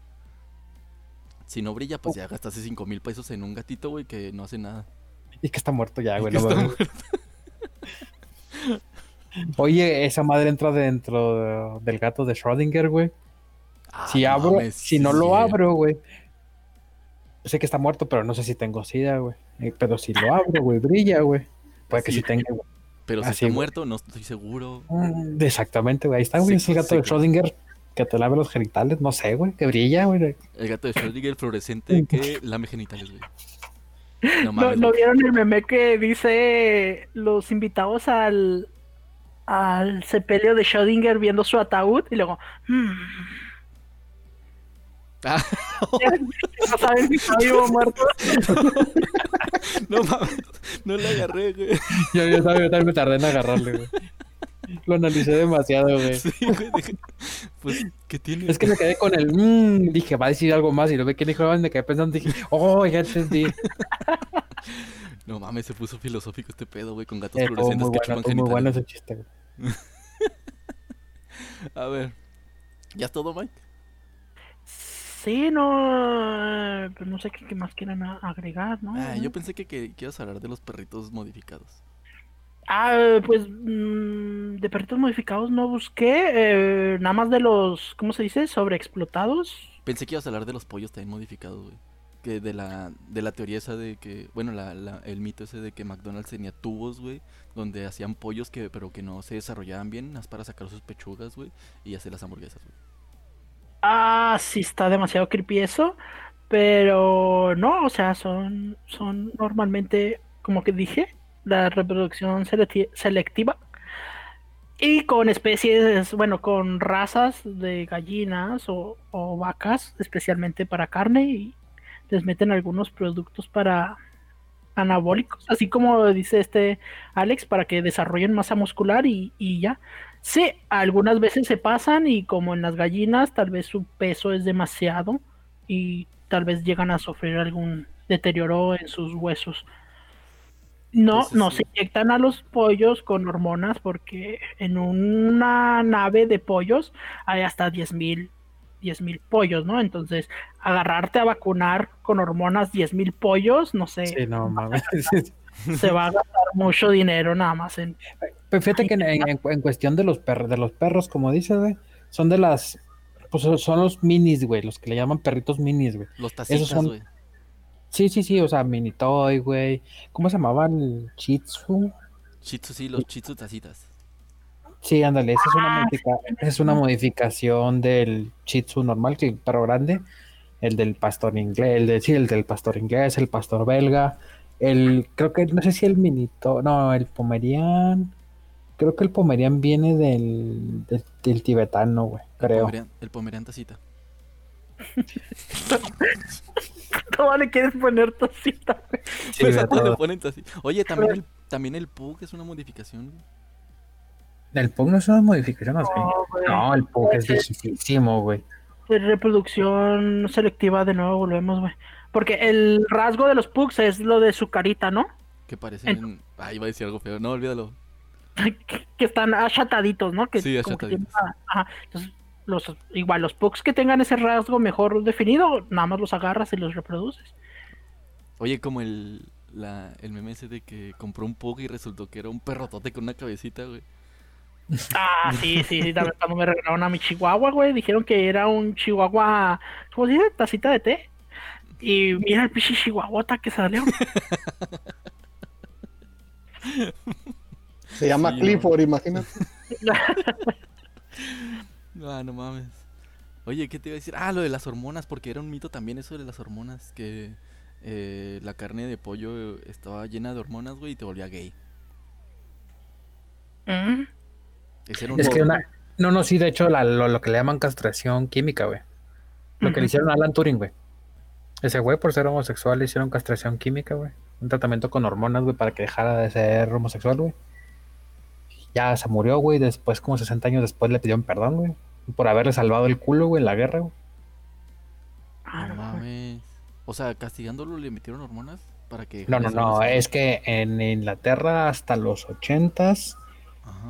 Si no brilla, pues ya gastaste 5 mil pesos en un gatito, güey, que no hace nada. Y que está muerto ya, Y güey. que no está mames. Oye, esa madre entra dentro de- del gato de Schrödinger, güey. Ah, Si no abro, mames, si sí, no lo abro, güey. Sé que está muerto, pero no sé si tengo sida, güey. Eh, Pero si lo abro, güey, brilla, güey. Puede que Sí. tenga, güey. Pero si Ah, está güey. muerto, no estoy seguro. Mm, Exactamente, güey. Ahí está, güey. Sí, es el gato sí, de. Schrödinger que te lave los genitales. No sé, güey. Que brilla, güey. El gato de Schrödinger fluorescente que lame genitales, güey. No ¿No, mames, ¿no vieron el meme que dice los invitados al al sepelio de Schrödinger viendo su ataúd y luego "Hmm". Ah, no saben si está vivo o muerto no mames, no le agarré, güey. Yo, yo, también, yo también me tardé en agarrarle, güey. Lo analicé demasiado, güey. Sí, güey, dije, pues, ¿qué tiene? Es que me quedé con el mmm, dije, va a decir algo más. Y lo ve que dijo, me quedé pensando, dije, oh, ya entendí. No mames, se puso filosófico este pedo, güey, con gatos Eh, fluorescentes que bueno, chupan muy bueno genitales. ese chiste, güey. A ver, ¿ya es todo, Mike? sí no pues no sé qué, qué más quieran agregar no Ah, yo pensé que, que, que ibas a hablar de los perritos modificados. Ah, pues mm, de perritos modificados no busqué, eh, nada más de los, ¿cómo se dice? Sobreexplotados. Pensé que ibas a hablar de los pollos también modificados, güey. Que de la, de la teoría esa de que, bueno, la, la- el mito ese de que McDonald's tenía tubos, güey, donde hacían pollos que, pero que no se desarrollaban bien, para sacar sus pechugas, güey, y hacer las hamburguesas, güey. Ah, sí está demasiado creepy eso, pero no, o sea, son, son normalmente, como que dije, la reproducción selectiva y con especies, bueno, con razas de gallinas o, o vacas, especialmente para carne y les meten algunos productos para anabólicos, así como dice este Alex, para que desarrollen masa muscular y, y ya. Sí, algunas veces se pasan y como en las gallinas, tal vez su peso es demasiado y tal vez llegan a sufrir algún deterioro en sus huesos. No, Entonces, no sí. se inyectan a los pollos con hormonas porque en una nave de pollos hay hasta 10.000 mil pollos, ¿no? Entonces, agarrarte a vacunar con hormonas 10.000 pollos, no sé, Sí, no mames. se va a gastar mucho dinero nada más en... Pero fíjate que en, en- en cuestión de los perros, de los perros, como dices, güey, son de las, pues son los minis, güey, los que le llaman perritos minis, güey. Los tacitas, son- güey. Sí, sí, sí, o sea, mini toy, güey. ¿Cómo se llamaban? Shih Tzu, sí, los Shih Tzu tacitas. Sí, ándale, esa es una, Ah, modifica- esa es una modificación del Shih Tzu normal, que el perro grande, el del pastor inglés, el de, sí, el del pastor inglés, el pastor belga, el, creo que, no sé si el minito, no, el pomerian, creo que el pomerian viene del, del, del tibetano, güey, El creo. Pomerian, el Pomerian tacita. ¿Cómo le quieres poner tocita? güey? Sí, Pues a le ponen taci- Oye, también el, también el Pug es una modificación, güey. El Pug no es una modificación así. No, güey. No, el Pug es viejísimo, güey. De reproducción selectiva de nuevo volvemos, güey. Porque el rasgo de los pugs es lo de su carita, ¿no? Que parecen... Ah, iba a decir algo feo. No, olvídalo. que, están achataditos, ¿no? Que Sí, que achataditos. ajá. Entonces, los, igual los pugs que tengan ese rasgo mejor definido, nada más los agarras y los reproduces. Oye, como el... la, el meme ese de que compró un pug y resultó que era un perrotote con una cabecita, güey. Ah, sí, sí, sí. También cuando me regalaron a mi chihuahua, güey, dijeron que era un chihuahua, ¿cómo se dice? Tacita de té. Y mira el pinche chihuahuota que salió. Se llama Sí, Clifford, imagínate. Ah, no mames. Oye, ¿qué te iba a decir? Ah, lo de las hormonas, porque era un mito también eso de las hormonas, que eh, la carne de pollo estaba llena de hormonas, güey, y te volvía gay. Mm. Un Es que una- no, no, sí, de hecho, la- lo, lo que le llaman castración química, güey. Lo que le hicieron a Alan Turing, güey. Ese güey, por ser homosexual, le hicieron castración química, güey. Un tratamiento con hormonas, güey, para que dejara de ser homosexual, güey. Ya se murió, güey. Después, como 60 años después, le pidieron perdón, güey. Por haberle salvado el culo, güey, en la guerra, güey. Ah, No no mames. O sea, castigándolo le metieron hormonas para que... No, no, no. Es que en Inglaterra, hasta los 80s, Ajá.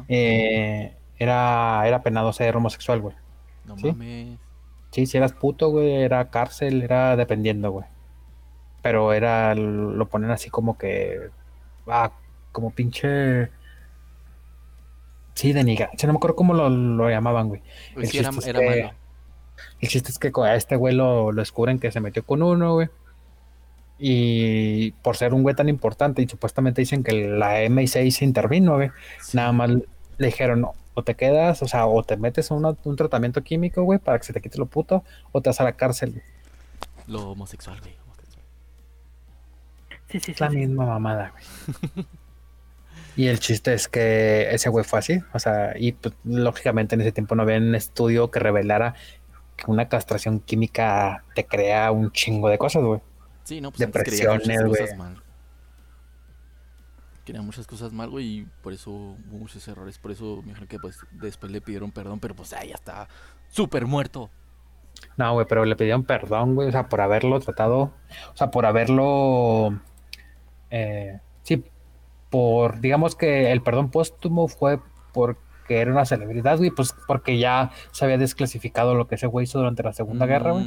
Eh, era, era penado ser homosexual, güey. No ¿sí? mames. Sí, si eras puto, güey, era cárcel, era dependiendo, güey. Pero era, lo ponen así como que, ah, como pinche... Sí, denigrancia, no me acuerdo cómo lo, lo llamaban, güey. Pues El sí, era, chiste es que- malo. El chiste es que a este güey lo, lo descubren que se metió con uno, güey. Y por ser un güey tan importante, y supuestamente dicen que la MI6 intervino, güey. Sí. Nada más le dijeron, "No, o te quedas, o sea, o te metes a una- un tratamiento químico, güey, para que se te quite lo puto, o te vas a la cárcel. güey. Lo homosexual, güey. homosexual. Sí, sí, Es sí. la sí. misma mamada, güey. Y el chiste es que ese güey fue así, o sea, y pues, lógicamente en ese tiempo no había un estudio que revelara que una castración química te crea un chingo de cosas, güey. Sí, no, pues Depresiones, cosas güey. mal. Quería muchas cosas mal, güey, y por eso hubo muchos errores. Por eso me imagino que pues después le pidieron perdón, pero pues ah, ya está súper muerto. No, güey, pero le pidieron perdón, güey, o sea, por haberlo tratado, o sea, por haberlo, eh, sí, por, digamos que el perdón póstumo fue porque era una celebridad, güey, pues porque ya se había desclasificado lo que ese güey hizo durante la Segunda Guerra, güey.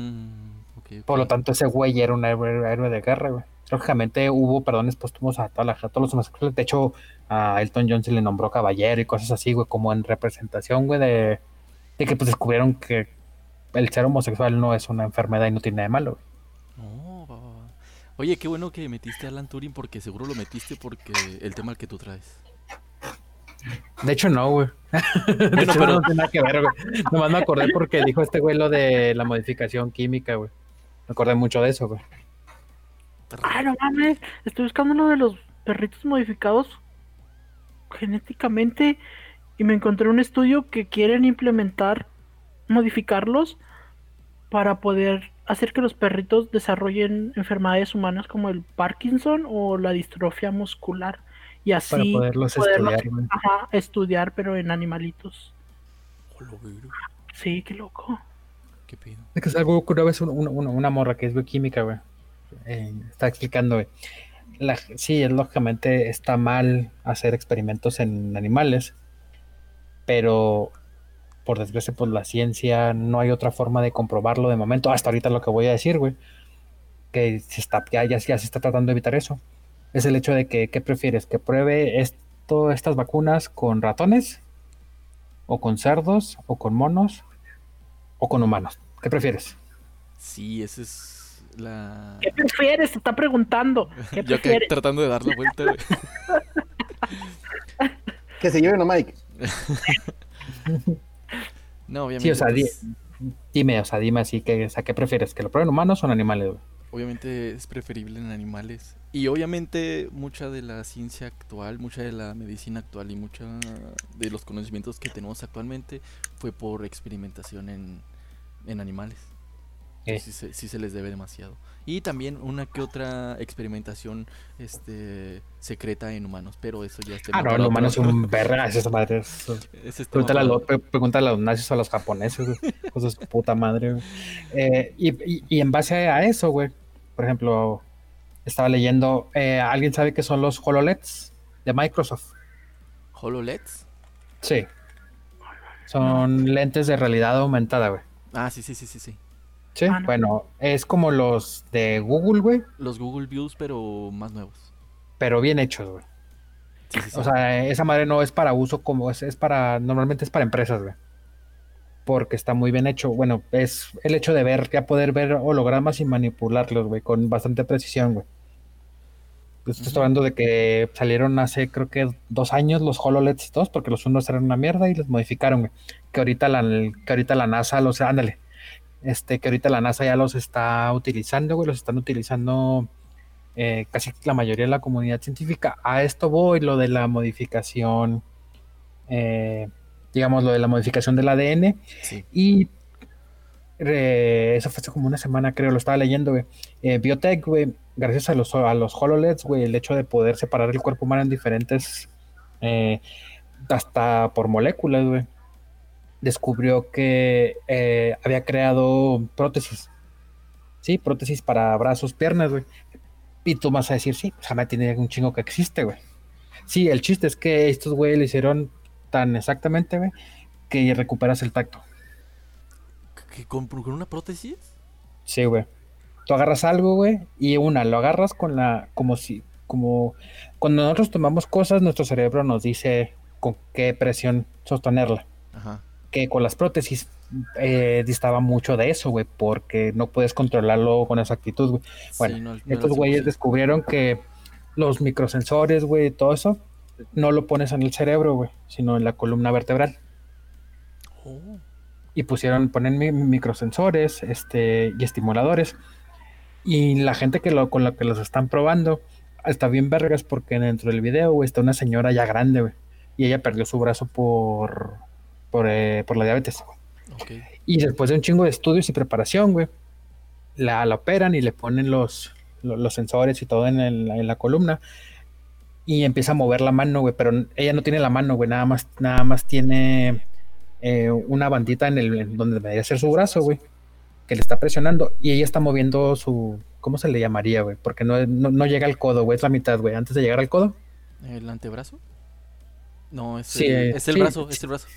Por lo tanto, ese güey era un héroe, héroe de guerra, güey. Lógicamente hubo perdones póstumos a, toda la, a todos los homosexuales. De hecho, a Elton John se le nombró caballero y cosas así, güey, como en representación, güey, de, de que pues descubrieron que el ser homosexual no es una enfermedad y no tiene nada de malo, güey. Va. Oye, qué bueno que metiste a Alan Turing porque seguro lo metiste porque el tema al que tú traes. De hecho, no, güey. Bueno, pero- no tiene nada que ver, güey. Nomás me acordé porque dijo este güey lo de la modificación química, güey. Me acordé mucho de eso, güey. Ah, no mames. Estoy buscando uno de los perritos modificados genéticamente y me encontré un estudio que quieren implementar, modificarlos para poder hacer que los perritos desarrollen enfermedades humanas como el Parkinson o la distrofia muscular y así Para poderlos poderlos, estudiar, ajá, estudiar pero en animalitos. Sí, qué loco. ¿Qué pido? Es que algo una vez un- un- una, una morra que es bioquímica, güey. eh, está explicando, güey. La- sí, lógicamente está mal hacer experimentos en animales, pero por desgracia, pues la ciencia no hay otra forma de comprobarlo de momento. Hasta ahorita lo que voy a decir, güey, que se está, ya, ya, ya se está tratando de evitar eso. Es el hecho de que, ¿qué prefieres? ¿Que pruebe esto, estas vacunas con ratones? ¿O con cerdos? ¿O con monos? ¿O con humanos? ¿Qué prefieres? Sí, esa es la... ¿Qué prefieres? Te está preguntando. ¿Qué Yo que tratando de dar la vuelta. Que se lleven a Mike. No, obviamente. Sí, o sea, di- dime, o sea, dime así que, o sea, ¿qué prefieres? ¿Que lo prueben humanos o en animales? güey? Obviamente es preferible en animales. Y obviamente mucha de la ciencia actual, mucha de la medicina actual y mucha de los conocimientos que tenemos actualmente fue por experimentación en, en animales. Sí, se, sí se les debe demasiado. Y también una que otra experimentación este secreta en humanos, pero eso ya es tema Ah, no, para el otro- humano es un verga, esa madre. es- es tema Pregúntale a, los, pre- pregúntale a los nazis o a los japoneses. Cosas de puta madre. Eh, y, y- y en base a eso, güey, por ejemplo, estaba leyendo, eh, ¿alguien sabe qué son los HoloLEDs de Microsoft? HoloLEDs. Sí. Son lentes de realidad aumentada, güey. Ah, sí, sí, sí, sí, sí. Sí, Ah, no. bueno, es como los de Google, güey. Los Google Views, pero más nuevos. pero bien hechos, güey. Sí, sí, sí. O sea, esa madre no es para uso como es, es para, normalmente es para empresas, güey. Porque está muy bien hecho. Bueno, es el hecho de ver, ya poder ver hologramas y manipularlos, güey, con bastante precisión, güey. Pues estoy hablando de que salieron hace, creo que dos años los HoloLEDs 2, porque los unos eran una mierda y los modificaron, güey. Que ahorita la, que ahorita la NASA los, ándale, este, que ahorita la NASA ya los está utilizando, güey, los están utilizando eh, casi la mayoría de la comunidad científica. A esto voy, lo de la modificación, eh, digamos, lo de la modificación del ADN. Sí. Y eh, eso fue hace como una semana, creo, lo estaba leyendo, güey. Eh, Biotech, güey, gracias a los, a los HoloLEDs, güey, el hecho de poder separar el cuerpo humano en diferentes, hasta por moléculas, güey, descubrió que eh, había creado prótesis. Sí, prótesis para brazos, piernas, güey. Y tú vas a decir, sí, o sea, me tiene un chingo que existe, güey. Sí, el chiste es que estos güey le hicieron tan exactamente, güey, que recuperas el tacto. ¿Que con, con una prótesis? Sí, güey. Tú agarras algo, güey, y una, lo agarras con la, como si, como, cuando nosotros tomamos cosas, nuestro cerebro nos dice con qué presión sostenerla. Ajá. Que con las prótesis eh, distaba mucho de eso, güey, porque no puedes controlarlo con exactitud, güey. Bueno, Sí, no- no Estos güeyes descubrieron que los microsensores, güey, todo eso, no lo pones en el cerebro, güey, sino en la columna vertebral. Oh, y pusieron, ponen mi- microsensores este, y estimuladores. Y la gente que lo, con la que los están probando está bien vergas porque dentro del video güey, está una señora ya grande, güey. Y ella perdió su brazo por, por, eh, por la diabetes. Y después de un chingo de estudios y preparación, güey, la, la operan y le ponen los, lo- los, sensores y todo en, el- en la columna. Y empieza a mover la mano, güey, pero ella no tiene la mano, güey, nada más, nada más tiene eh, una bandita en el en donde debería ser su brazo, güey, que le está presionando. Y ella está moviendo su, ¿cómo se le llamaría, güey? Porque no, no, no llega al codo, güey, es la mitad, güey, antes de llegar al codo. ¿El antebrazo? No, es, Sí, el, eh, es el sí, brazo, es el brazo.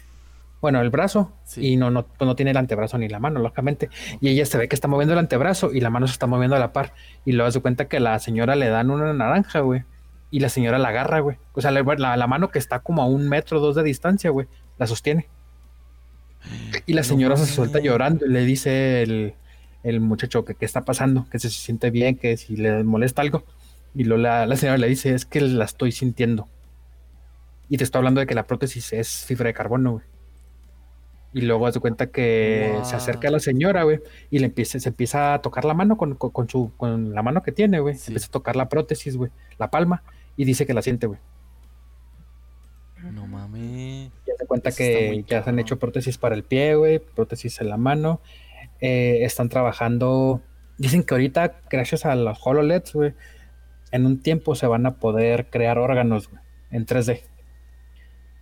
Bueno, el brazo. Sí. Y no, no, pues no tiene el antebrazo ni la mano, lógicamente. Y ella se ve que está moviendo el antebrazo y la mano se está moviendo a la par. Y luego se cuenta que la señora le dan una naranja, güey. Y la señora la agarra, güey. O sea, la, la- la mano que está como a un metro o dos de distancia, güey, la sostiene. Y la No señora se suelta llorando y le dice el, el muchacho que qué está pasando, que se siente bien, que si le molesta algo. Y luego la, la señora le dice, es que la estoy sintiendo. Y te estoy hablando de que la prótesis es fibra de carbono, güey. Y luego hace cuenta que se acerca a la señora, güey, y le empieza, se empieza a tocar la mano con, con, con su, con la mano que tiene, güey. Sí. Empieza a tocar la prótesis, güey, la palma, y dice que la siente, güey. No mames. Y hace cuenta Eso que ya se han hecho prótesis para el pie, güey, prótesis en la mano. Eh, están trabajando. Dicen que ahorita, gracias a los HoloLEDs, güey, en un tiempo se van a poder crear órganos, güey, en 3D.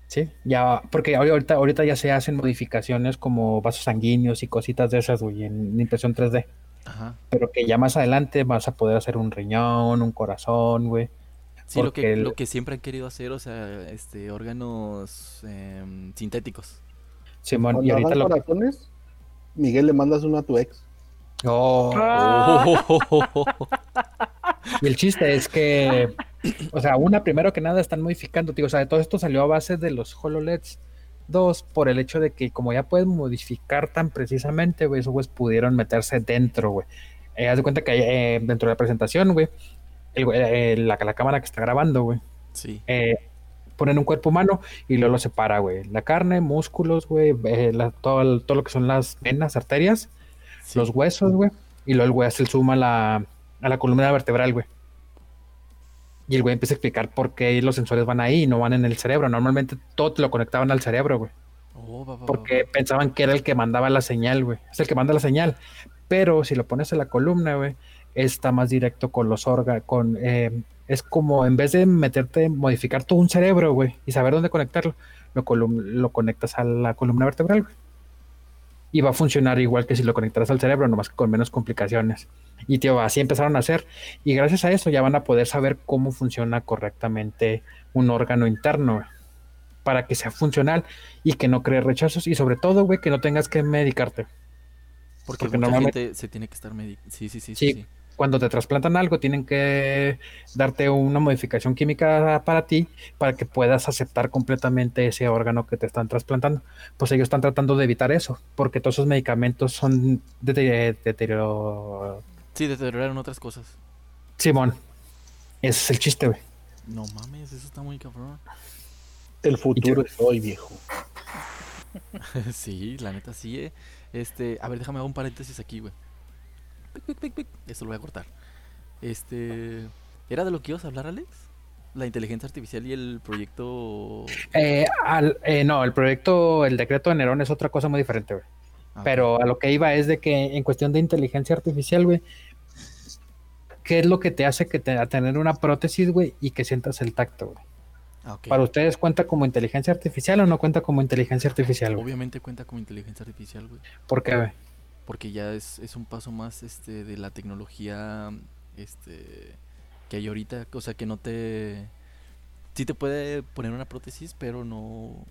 Sí, ya, porque ahorita, ahorita ya se hacen modificaciones como vasos sanguíneos y cositas de esas, güey, en impresión 3D. Ajá. Pero que ya más adelante vas a poder hacer un riñón, un corazón, güey. Sí, lo que, el- lo que siempre han querido hacer, o sea, este, órganos em, sintéticos. Simón, y ahorita lo. corazones, Miguel le mandas uno a tu ex. Oh, Ah. Y el chiste es que, o sea, una, primero que nada, están modificando, tío. O sea, todo esto salió a base de los HoloLEDs. Dos, por el hecho de que, como ya pueden modificar tan precisamente, güey, esos güeyes pudieron meterse dentro, güey. Eh, haz de cuenta que eh, dentro de la presentación, güey, eh, la, la cámara que está grabando, güey, Sí. ponen un cuerpo humano y luego lo separa, güey. La carne, músculos, güey, todo, todo lo que son las venas, arterias, sí. los huesos, güey. Y luego el güey hace el zoom a la, a la columna vertebral, güey. Y el güey empieza a explicar por qué los sensores van ahí y no van en el cerebro. Normalmente todo te lo conectaban al cerebro, güey. Oh, va, va, va, Porque va. pensaban que era el que mandaba la señal, güey. Es el que manda la señal. Pero si lo pones en la columna, güey, está más directo con los órganos. Con, eh, es como en vez de meterte, modificar todo un cerebro, güey, y saber dónde conectarlo, lo, lo conectas a la columna vertebral, güey. Y va a funcionar igual que si lo conectaras al cerebro, nomás que con menos complicaciones. Y tío, así empezaron a hacer. Y gracias a eso ya van a poder saber cómo funciona correctamente un órgano interno, para que sea funcional y que no cree rechazos. Y sobre todo, güey, que no tengas que medicarte. Porque, porque mucha normalmente- gente se tiene que estar. Sí, sí, sí, Sí. sí. Cuando te trasplantan algo, tienen que darte una modificación química para ti para que puedas aceptar completamente ese órgano que te están trasplantando. Pues ellos están tratando de evitar eso, porque todos esos medicamentos son de, de, deterioro. Sí, deterioraron otras cosas. Simón, ese es el chiste, güey. No mames, eso está muy cabrón. El futuro es hoy, viejo. sí, la neta sí, eh. Este, a ver, déjame hacer un paréntesis aquí, güey. Esto lo voy a cortar. Este, ¿era de lo que ibas a hablar, Alex? La inteligencia artificial y el proyecto. Eh, eh, no, el proyecto, el decreto de Nerón es otra cosa muy diferente, güey. Ah, Pero a lo que iba es de que en cuestión de inteligencia artificial, güey, ¿qué es lo que te hace que te, a tener una prótesis, güey, y que sientas el tacto, güey? Ah, ¿Para ustedes cuenta como inteligencia artificial o no cuenta como inteligencia artificial? Obviamente cuenta como inteligencia artificial, güey. ¿Por qué, güey? Porque ya es, es, un paso más este de la tecnología este que hay ahorita, o sea, que no te sí te puede poner una prótesis, pero no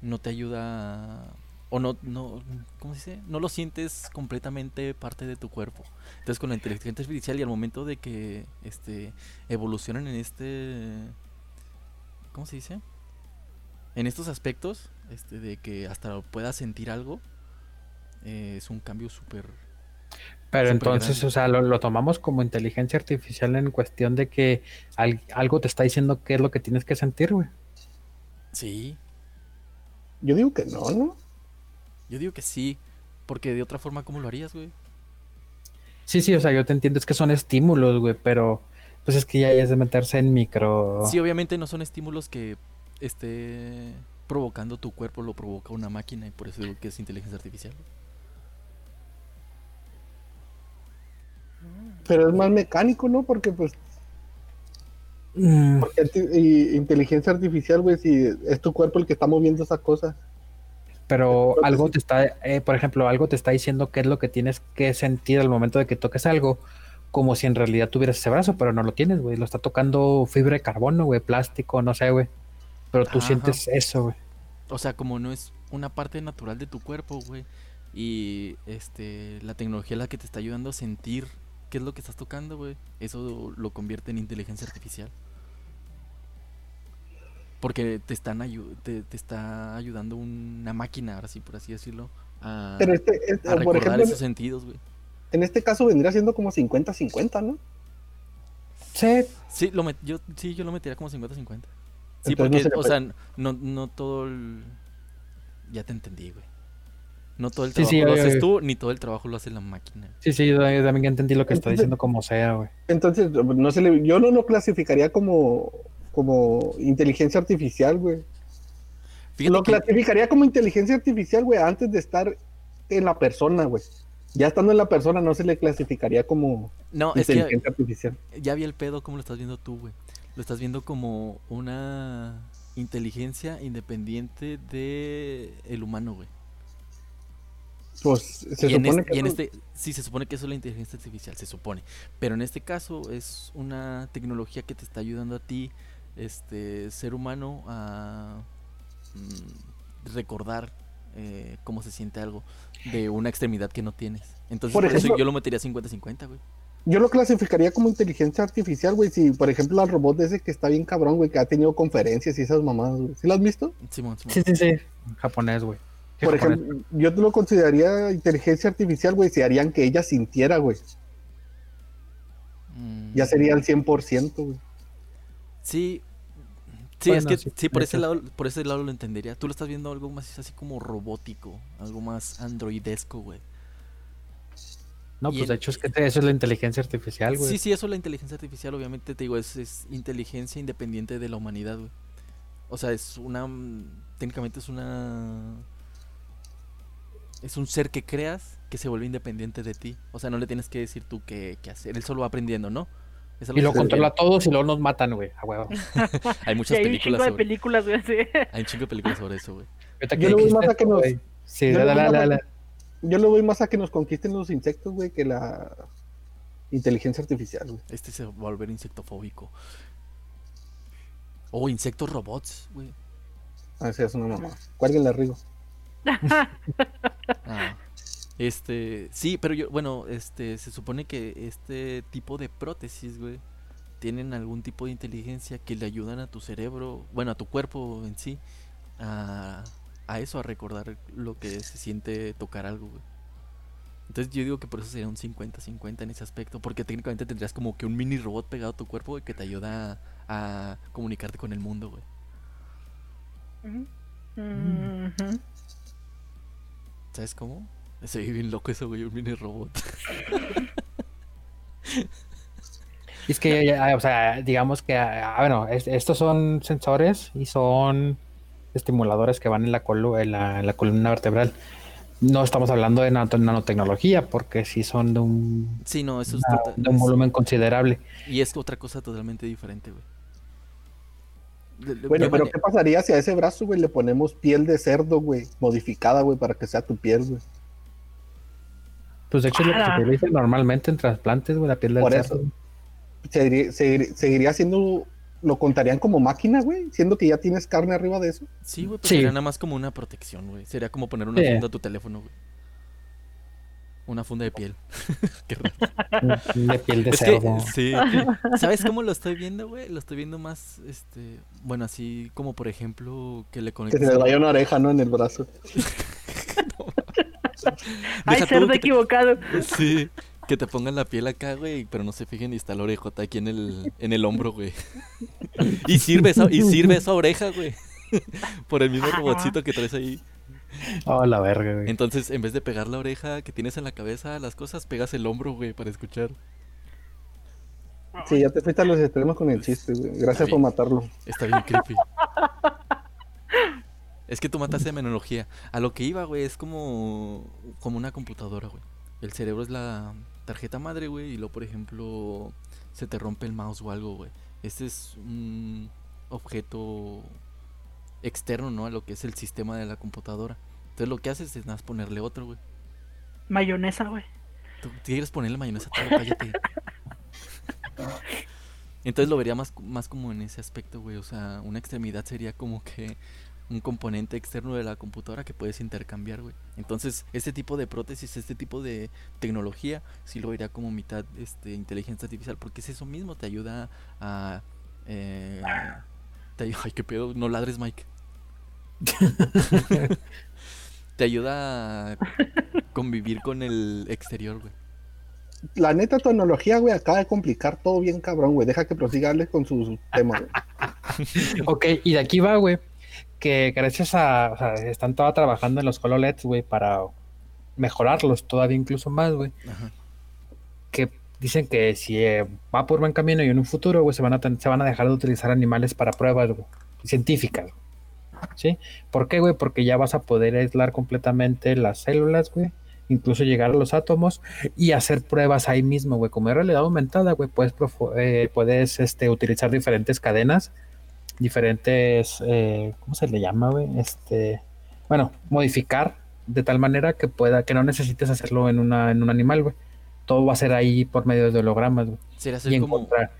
no te ayuda o no no ¿cómo se dice? No lo sientes completamente parte de tu cuerpo. Entonces, con la inteligencia artificial y al momento de que este evolucionan en este ¿cómo se dice? En estos aspectos, este, de que hasta pueda sentir algo, eh, es un cambio súper... Pero entonces, o sea, lo, tomamos como inteligencia artificial en cuestión de que algo te está diciendo qué es lo que tienes que sentir, güey. Sí. Yo digo que no, ¿no? Yo digo que sí, porque de otra forma, ¿cómo lo harías, güey? Sí, sí, o sea, yo te entiendo, es que son estímulos, güey, pero pues es que ya es de meterse en micro. Sí, obviamente no son estímulos que esté provocando tu cuerpo, lo provoca una máquina y por eso digo que es inteligencia artificial. Pero es más mecánico, ¿no? Porque pues... Mm. y inteligencia artificial, güey, si es tu cuerpo el que está moviendo esa cosa. Pero algo te está, eh, por ejemplo, algo te está diciendo qué es lo que tienes que sentir al momento de que toques algo como si en realidad tuvieras ese brazo, pero no lo tienes, güey. Lo está tocando fibra de carbono, güey, plástico, no sé, güey. Pero tú sientes eso, güey. O sea, como no es una parte natural de tu cuerpo, güey. Y este la tecnología es la que te está ayudando a sentir qué es lo que estás tocando, güey. Eso lo convierte en inteligencia artificial. Porque te están te, te, está ayudando una máquina, ahora sí, por así decirlo, a, Pero este, este a recordar esos sentidos, güey en este caso vendría siendo como 50-50, ¿no? Sí. Sí, lo yo, sí, yo lo metería como 50-50. Sí, porque, o sea, no, no todo el... Ya te entendí, güey. No todo el trabajo lo haces tú, ni todo el trabajo lo hace la máquina. Sí, sí, yo también entendí lo que está diciendo como sea, güey. Entonces, no se le, yo no lo clasificaría como, como inteligencia artificial, güey. lo clasificaría como inteligencia artificial, güey, antes de estar en la persona, güey ya estando en la persona no se le clasificaría como no, inteligencia artificial. Ya vi el pedo como lo estás viendo tú, güey. Lo estás viendo como una inteligencia independiente de el humano, güey. Pues se supone que y en este sí se supone que eso es la inteligencia artificial, se supone. Pero en este caso es una tecnología que te está ayudando a ti, este ser humano, a mm, recordar eh, cómo se siente algo de una extremidad que no tienes. Entonces, por, eso yo lo metería 50-50, güey. Yo lo clasificaría como inteligencia artificial, güey. Si, por ejemplo, al robot ese que está bien cabrón, güey, que ha tenido conferencias y esas mamadas, güey. ¿Sí lo has visto? Sí, sí, sí. Japonés, güey. Por ejemplo, yo lo consideraría inteligencia artificial, güey, si harían que ella sintiera, güey. Mm. Ya sería al 100%, güey. Sí, Sí, es que sí, por ese lado, por ese lado lo entendería. Tú lo estás viendo algo más así como robótico, algo más androidesco, güey. No, pues de hecho es que eso es la inteligencia artificial, güey. Sí, sí, eso es la inteligencia artificial, obviamente te digo, es, es inteligencia independiente de la humanidad, güey. O sea, es una técnicamente es una es un ser que creas que se vuelve independiente de ti. O sea, no le tienes que decir tú qué, qué hacer. Él solo va aprendiendo, ¿no? y lo controla a todos y luego nos matan, güey. A huevo. hay muchas hay películas. Un chingo de películas, güey. Sí. Hay un chingo de películas sobre eso, güey. Yo le voy más a que nos. Sí, yo, la, la, la, yo le voy más a que nos conquisten los insectos, güey, que la inteligencia artificial, güey. Este se va a volver insectofóbico. O oh, insectos robots, güey. Ah, sí, es una mamá. Cuélguenle Rigo. ah. Este, sí, pero yo, bueno, este, se supone que este tipo de prótesis, güey, tienen algún tipo de inteligencia que le ayudan a tu cerebro, bueno, a tu cuerpo en sí, a, a eso, a recordar lo que se siente tocar algo, güey. Entonces yo digo que por eso sería un 50-50 en ese aspecto, porque técnicamente tendrías como que un mini robot pegado a tu cuerpo güey, que te ayuda a, comunicarte con el mundo, güey. ¿Sabes cómo? Se ve bien loco eso, güey, un mini robot. es que, o sea, digamos que, ah, bueno, estos son sensores y son estimuladores que van en la, en la columna vertebral no estamos hablando de nanotecnología, porque sí son de un, sí, no, eso es de un volumen considerable. Y es otra cosa totalmente diferente, güey. Bueno, pero ¿qué pasaría si a ese brazo, güey, le ponemos piel de cerdo, güey, modificada, güey, para que sea tu piel, güey? Pues de hecho es lo que se utiliza normalmente en trasplantes, güey, la piel de cerdo. Seguiría, seguiría siendo lo contarían como máquina, güey, siendo que ya tienes carne arriba de eso. Sí, güey, pues sería nada más como una protección, güey. Sería como poner una funda a tu teléfono, güey. Una funda de piel. Qué raro. De piel de cerdo. sí. ¿Sabes cómo lo estoy viendo, güey? Lo estoy viendo más, este, bueno, así como por ejemplo que le conectes. Que se le vaya una oreja, ¿no? En el brazo. Ay, cerdo equivocado. Sí. Que te pongan la piel acá, güey, pero no se fijen y está la orejota aquí en el, en el hombro, güey. y sirve esa, y sirve esa oreja, güey. Por el mismo robotcito que traes ahí. Oh, la verga, güey. Entonces, en vez de pegar la oreja que tienes en la cabeza, las cosas, pegas el hombro, güey, para escuchar. Sí, ya te fuiste a los extremos con el chiste, güey. Gracias por matarlo. Está bien creepy. es que tú mataste menología. A lo que iba, güey, es como, como una computadora, güey. El cerebro es la tarjeta madre, güey, y luego, por ejemplo, se te rompe el mouse o algo, güey. Este es un objeto externo, ¿no? A lo que es el sistema de la computadora. Entonces lo que haces es nada más ponerle otro, güey. Mayonesa, güey. ¿Tú quieres ponerle mayonesa? cállate. Entonces lo vería más, más como en ese aspecto, güey. O sea, una extremidad sería como que un componente externo de la computadora que puedes intercambiar, güey. Entonces, este tipo de prótesis, este tipo de tecnología, sí lo vería como mitad este, inteligencia artificial, porque es eso mismo, te ayuda a... Eh, ay, qué pedo, no ladres, Mike. te ayuda a convivir con el exterior, güey. La neta tecnología, güey, acaba de complicar todo bien cabrón, güey. Deja que prosigarles con sus temas, ok, y de aquí va, güey que gracias a, o sea, están todas trabajando en los HoloLEDs, güey, para mejorarlos todavía incluso más, güey. Que dicen que si eh, va por buen camino y en un futuro, güey, se van a se van a dejar de utilizar animales para pruebas científicas. ¿Sí? ¿Por qué, güey? Porque ya vas a poder aislar completamente las células, güey. Incluso llegar a los átomos y hacer pruebas ahí mismo, güey. Como es realidad aumentada, güey, puedes, eh, puedes este, utilizar diferentes cadenas diferentes, eh, ¿cómo se le llama, güey? Este, bueno, modificar de tal manera que pueda, que no necesites hacerlo en, una, en un animal, güey. Todo va a ser ahí por medio de hologramas, güey. Y encontrar,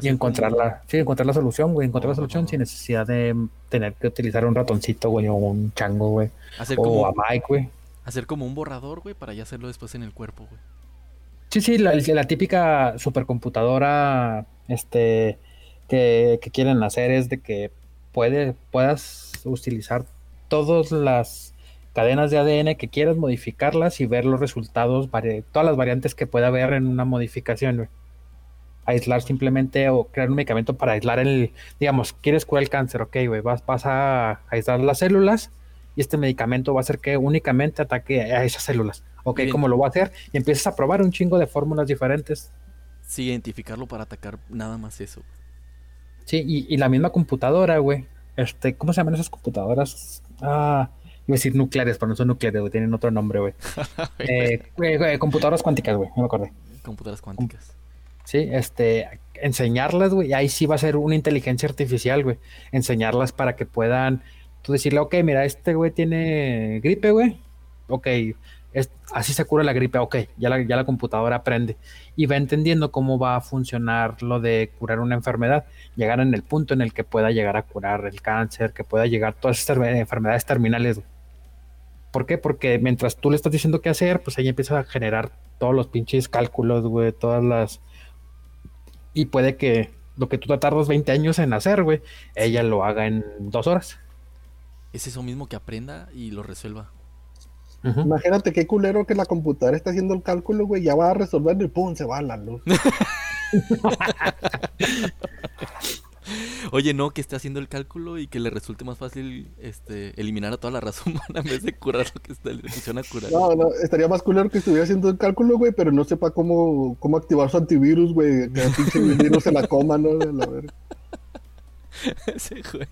y encontrar la, sí, encontrar la solución, güey. Encontrar la solución sin necesidad de tener que utilizar un ratoncito, güey, o un chango, güey. o como, a Mike, güey. Hacer como un borrador, güey, para ya hacerlo después en el cuerpo, güey. Sí, sí, la, la típica supercomputadora, este, que, quieren hacer es de que puede, puedas utilizar todas las cadenas de ADN que quieras modificarlas y ver los resultados, todas las variantes que pueda haber en una modificación. Aislar simplemente o crear un medicamento para aislar el, digamos, quieres curar el cáncer, ok, güey, vas, vas a aislar las células y este medicamento va a hacer que únicamente ataque a esas células. Ok, ¿cómo lo va a hacer? Y empiezas a probar un chingo de fórmulas diferentes. Sí, identificarlo para atacar nada más eso. Sí, y, la misma computadora, güey. Este, ¿cómo se llaman esas computadoras? Ah, iba a decir nucleares, pero no son nucleares, güey, tienen otro nombre, güey. Eh, computadoras cuánticas, güey, no me acordé. Computadoras cuánticas. Sí, este, enseñarlas, güey, ahí sí va a ser una inteligencia artificial, güey. Enseñarlas para que puedan, tú decirle, ok, mira, este güey tiene gripe, güey. Ok, así se cura la gripe, ok, ya la, ya la computadora aprende y va entendiendo cómo va a funcionar lo de curar una enfermedad, llegar en el punto en el que pueda llegar a curar el cáncer, que pueda llegar todas estas enfermedades terminales. ¿Por qué? Porque mientras tú le estás diciendo qué hacer, pues ella empieza a generar todos los pinches cálculos, güey, todas las... Y puede que lo que tú te tardas 20 años en hacer, güey, ella lo haga en dos horas. Es eso mismo que aprenda y lo resuelva. Imagínate qué culero que la computadora está haciendo el cálculo, güey, ya va a resolverlo y pum, se va a la luz. Oye, no, que esté haciendo el cálculo y que le resulte más fácil este, eliminar a toda la raza humana en vez de curar lo que está, le funciona curar. No, no, estaría más culero que estuviera haciendo el cálculo, güey, pero no sepa cómo, cómo activar su antivirus, güey, que el pinche virus se la coma, ¿no? La verga. Ese güey.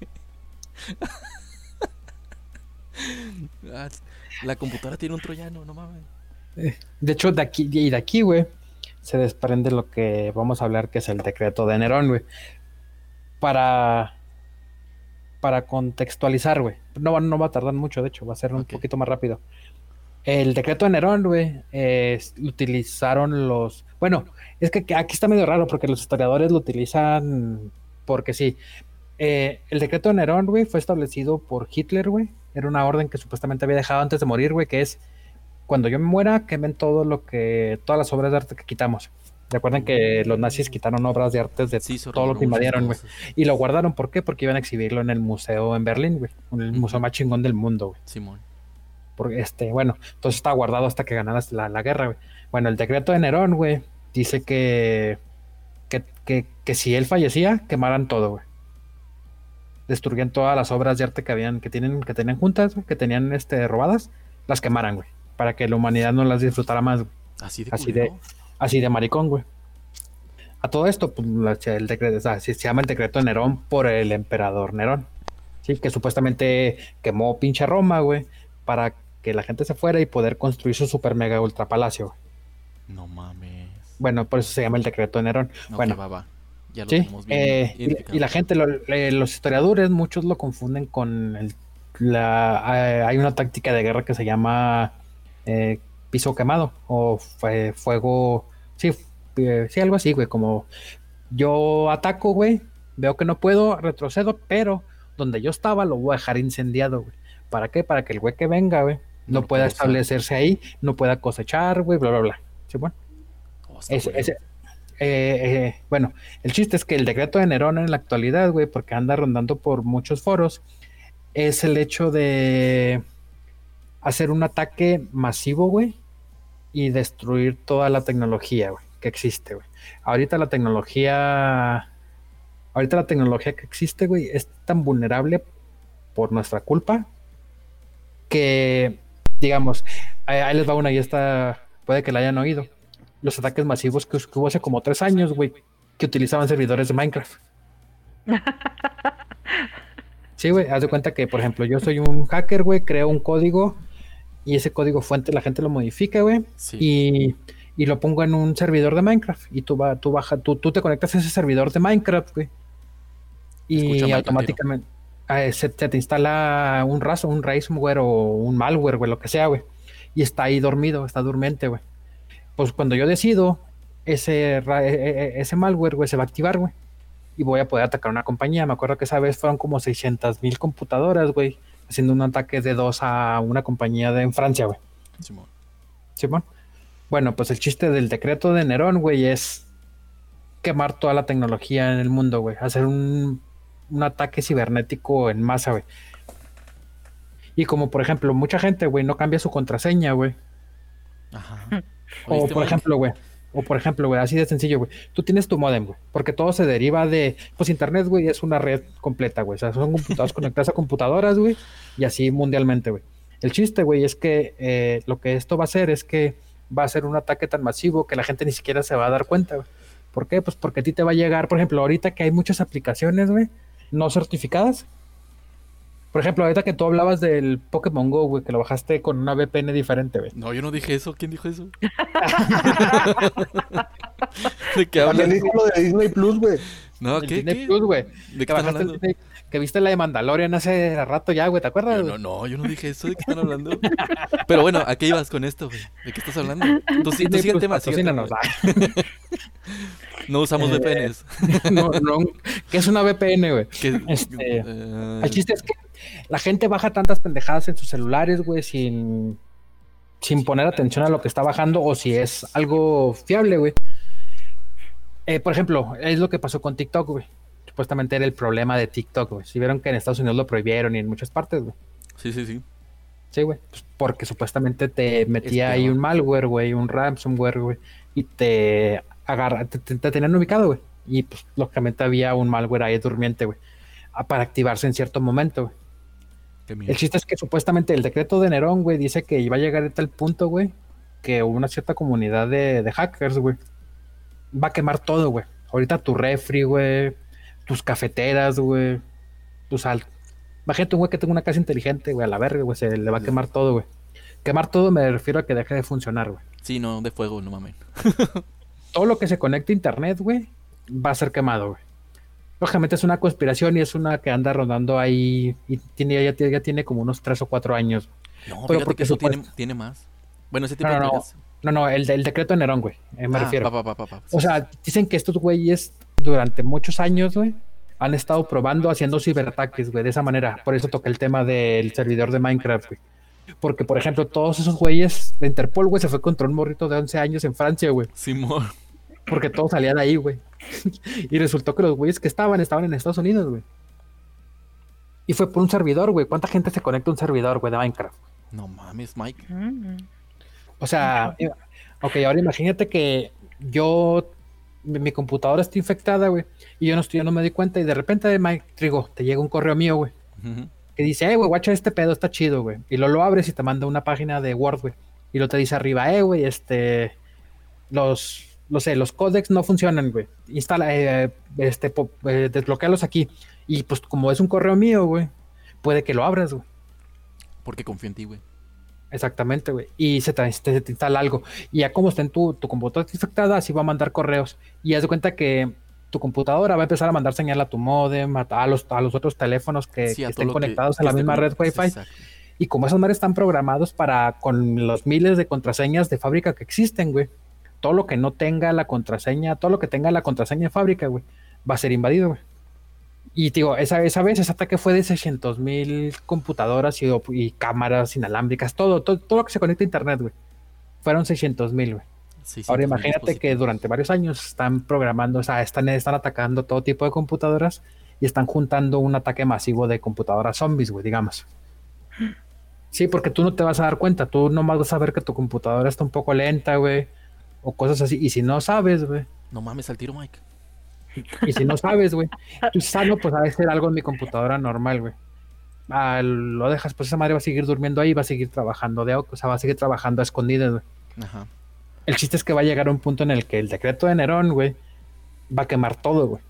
Ah, la computadora tiene un troyano, no mames. Eh, de hecho, de aquí y de aquí, güey, se desprende lo que vamos a hablar, que es el decreto de Nerón, güey para, para contextualizar, güey. No, no va a tardar mucho, de hecho, va a ser un poquito más rápido. El decreto de Nerón, güey, utilizaron los... Bueno, es que aquí está medio raro porque los historiadores lo utilizan porque sí. Eh, el decreto de Nerón, güey, fue establecido por Hitler, güey. Era una orden que supuestamente había dejado antes de morir, güey, que es cuando yo me muera, quemen todo lo que, todas las obras de arte que quitamos. Recuerden que los nazis quitaron obras de arte de todo lo que invadieron, güey. Y lo guardaron, ¿por qué? Porque iban a exhibirlo en el museo en Berlín, güey. El museo más chingón del mundo, güey. Simón. Porque, este, bueno, entonces estaba guardado hasta que ganaran la, guerra, güey. Bueno, el decreto de Nerón, güey, dice que que, que, si él fallecía, quemaran todo, güey. Destruían todas las obras de arte que habían, que tienen, que tenían juntas, que tenían este, robadas, las quemaran, güey. Para que la humanidad no las disfrutara más, güey. Así de, Así de Así de maricón, güey. A todo esto, pues, el decreto, se llama el decreto de Nerón por el emperador Nerón. Sí, que supuestamente quemó pinche Roma, güey, para que la gente se fuera y poder construir su super mega ultra palacio. No mames. Bueno, por eso se llama el decreto de Nerón. bueno, va, Ya lo sí, eh, y, la gente, eh, los historiadores, muchos lo confunden con el, la, eh, hay una táctica de guerra que se llama piso quemado o fuego Sí, eh, sí, algo así, güey, como yo ataco, güey, veo que no puedo, retrocedo, pero donde yo estaba lo voy a dejar incendiado, güey. ¿Para qué? Para que el güey que venga, güey, no, pueda establecerse ahí, no pueda cosechar, güey, bla, bla, bla. ¿Sí, bueno? Oh, ese, eh, eh, bueno, el chiste es que el decreto de Nerón en la actualidad, güey, porque anda rondando por muchos foros, es el hecho de hacer un ataque masivo, güey, y destruir toda la tecnología, güey, que existe, güey. Ahorita la tecnología, ahorita la tecnología que existe, güey, es tan vulnerable por nuestra culpa que, digamos, ahí, les va una y esta puede que la hayan oído. Los ataques masivos que, hubo hace como tres años, güey, que utilizaban servidores de Minecraft. Sí, güey, haz de cuenta que, por ejemplo, yo soy un hacker, güey, creo un código y ese código fuente la gente lo modifica, güey, y, lo pongo en un servidor de Minecraft y tú, va, tú, baja, tú, tú te conectas a ese servidor de Minecraft, güey, y automáticamente eh, se, te instala un raso, un ransomware o un malware, güey, lo que sea, güey, y está ahí dormido, está durmiente, güey. Pues cuando yo decido, ese, e, e, e, ese malware, güey, se va a activar, güey, y voy a poder atacar una compañía. Me acuerdo que esa vez fueron como 600 mil computadoras, güey haciendo un ataque de dos a una compañía de en Francia, güey. Simón. Simón. Bueno, pues el chiste del decreto de Nerón, güey, es quemar toda la tecnología en el mundo, güey. Hacer un, un ataque cibernético en masa, güey. Y como por ejemplo, mucha gente, güey, no cambia su contraseña, güey. Ajá. O por ejemplo, güey, o por ejemplo, güey, así de sencillo, güey. Tú tienes tu modem, güey. Porque todo se deriva de. Pues internet, güey, es una red completa, güey. O sea, son computadoras conectadas a computadoras, güey. Y así mundialmente, güey. El chiste, güey, es que eh, lo que esto va a hacer es que va a ser un ataque tan masivo que la gente ni siquiera se va a dar cuenta, güey. ¿Por qué? Pues porque a ti te va a llegar, por ejemplo, ahorita que hay muchas aplicaciones, güey, no certificadas, por ejemplo, ahorita que tú hablabas del Pokémon Go, güey, que lo bajaste con una VPN diferente, güey. No, yo no dije eso. ¿Quién dijo eso? ¿De qué hablas? También dijo lo de Disney Plus, güey. No, ¿qué? Disney Plus, güey. ¿De qué hablando? que viste la de Mandalorian hace rato ya, güey, ¿te acuerdas? No, no, yo no dije eso. ¿De qué están hablando? Pero bueno, ¿a qué ibas con esto, güey? ¿De qué estás hablando? Tú, sí, tú sigue el tema, sigue tema. No usamos VPNs. no, no. ¿Qué es una VPN, güey? Este, uh... El chiste es que La gente baja tantas pendejadas en sus celulares, güey, sin, sin poner atención a lo que está bajando o si es algo fiable, güey. Eh, por ejemplo, es lo que pasó con TikTok, güey. Supuestamente era el problema de TikTok, güey. Si vieron que en Estados Unidos lo prohibieron y en muchas partes, güey. Sí, sí, sí. Sí, güey. Pues porque supuestamente te metía ahí un malware, güey, un ransomware, güey. Y te agarra, te, tenían ubicado, güey. Y pues lógicamente había un malware ahí durmiente, güey. Para activarse en cierto momento, güey. El chiste es que supuestamente el decreto de Nerón, güey, dice que iba a llegar a tal punto, güey, que una cierta comunidad de, de hackers, güey, va a quemar todo, güey. Ahorita tu refri, güey, tus cafeteras, güey, tus alt. Imagínate un güey que tenga una casa inteligente, güey, a la verga, güey, se le va a quemar todo, güey. Quemar todo me refiero a que deje de funcionar, güey. Sí, no, de fuego, no mames. todo lo que se conecte a internet, güey, va a ser quemado, güey. Lógicamente es una conspiración y es una que anda rodando ahí y tiene, ya, ya tiene como unos tres o cuatro años. No, pero porque eso tiene, más. Bueno, ese tipo no, de no, no, no, el, el decreto de Nerón, güey, eh, me ah, refiero. o sea, dicen que estos güeyes durante muchos años, güey, han estado probando haciendo ciberataques, güey, de esa manera. Por eso toqué el tema del servidor de Minecraft, güey. Porque, por ejemplo, todos esos güeyes de Interpol, güey, se fue contra un morrito de 11 años en Francia, güey. Simón. Porque todos salían de ahí, güey. y resultó que los güeyes que estaban, estaban en Estados Unidos, güey. Y fue por un servidor, güey. ¿Cuánta gente se conecta a un servidor, güey, de Minecraft? No mames, Mike. O sea, ok, ahora imagínate que yo, mi, computadora está infectada, güey. Y yo no estoy, yo no me di cuenta. Y de repente, Mike, Trigo, te llega un correo mío, güey. Que dice, eh, güey, guacha este pedo, está chido, güey. Y lo, lo abres y te manda una página de Word, güey. Y lo te dice arriba, eh, güey, este. Los no sé, los códex no funcionan, güey. Instala, eh, este, eh, desbloquealos aquí. Y pues como es un correo mío, güey, puede que lo abras, güey. Porque confío en ti, güey. Exactamente, güey. Y se te, instala algo. Y ya como está en tu, tu computadora infectada, así va a mandar correos. Y haz de cuenta que tu computadora va a empezar a mandar señal a tu modem, a, los, a los otros teléfonos que, estén conectados a la misma red Wi-Fi. Y como esos madres están programados para con los miles de contraseñas de fábrica que existen, güey todo lo que no tenga la contraseña, todo lo que tenga la contraseña de fábrica, güey, va a ser invadido, güey. Y digo, esa, esa vez ese ataque fue de 600 mil computadoras y, cámaras inalámbricas, todo, todo, todo, lo que se conecta a internet, güey. Fueron 600 mil, güey. Ahora imagínate que durante varios años están programando, o sea, están, están atacando todo tipo de computadoras y están juntando un ataque masivo de computadoras zombies, güey, digamos. Sí, porque tú no te vas a dar cuenta, tú nomás vas a ver que tu computadora está un poco lenta, güey o cosas así. Y si no sabes, güey. No mames al tiro, Mike. Y si no sabes, güey, tú sano, pues a ser algo en mi computadora normal, güey. Ah, lo dejas, pues esa madre va a seguir durmiendo ahí, va a seguir trabajando de o sea, va a seguir trabajando a escondidas, güey. Ajá. El chiste es que va a llegar a un punto en el que el decreto de Nerón, güey, va a quemar todo, güey.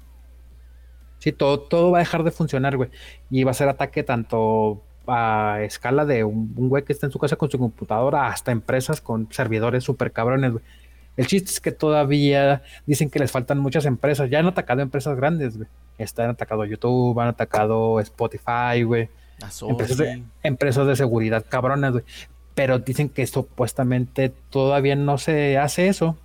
Sí, todo, todo va a dejar de funcionar, güey. Y va a ser ataque tanto a escala de un, un güey que está en su casa con su computadora hasta empresas con servidores súper cabrones, güey el chiste es que todavía dicen que les faltan muchas empresas. Ya han atacado empresas grandes, güey. Están atacado YouTube, han atacado Spotify, güey. Empresas de, empresas de seguridad cabronas, güey. Pero dicen que supuestamente todavía no se hace eso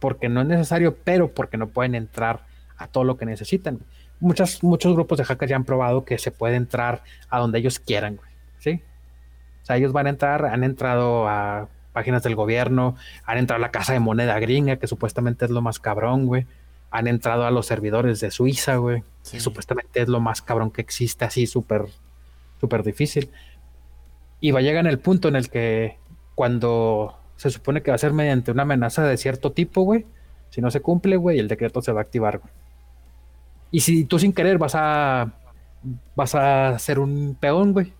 porque no es necesario, pero porque no pueden entrar a todo lo que necesitan. Muchas, muchos grupos de hackers ya han probado que se puede entrar a donde ellos quieran, güey. ¿Sí? O sea, ellos van a entrar, han entrado a páginas del gobierno, han entrado a la casa de moneda gringa, que supuestamente es lo más cabrón, güey. Han entrado a los servidores de Suiza, güey, que supuestamente es lo más cabrón que existe, así súper, súper difícil. Y va a llegar en el punto en el que cuando se supone que va a ser mediante una amenaza de cierto tipo, güey, si no se cumple, güey, el decreto se va a activar, güey. Y si tú sin querer vas a vas a ser un peón, güey,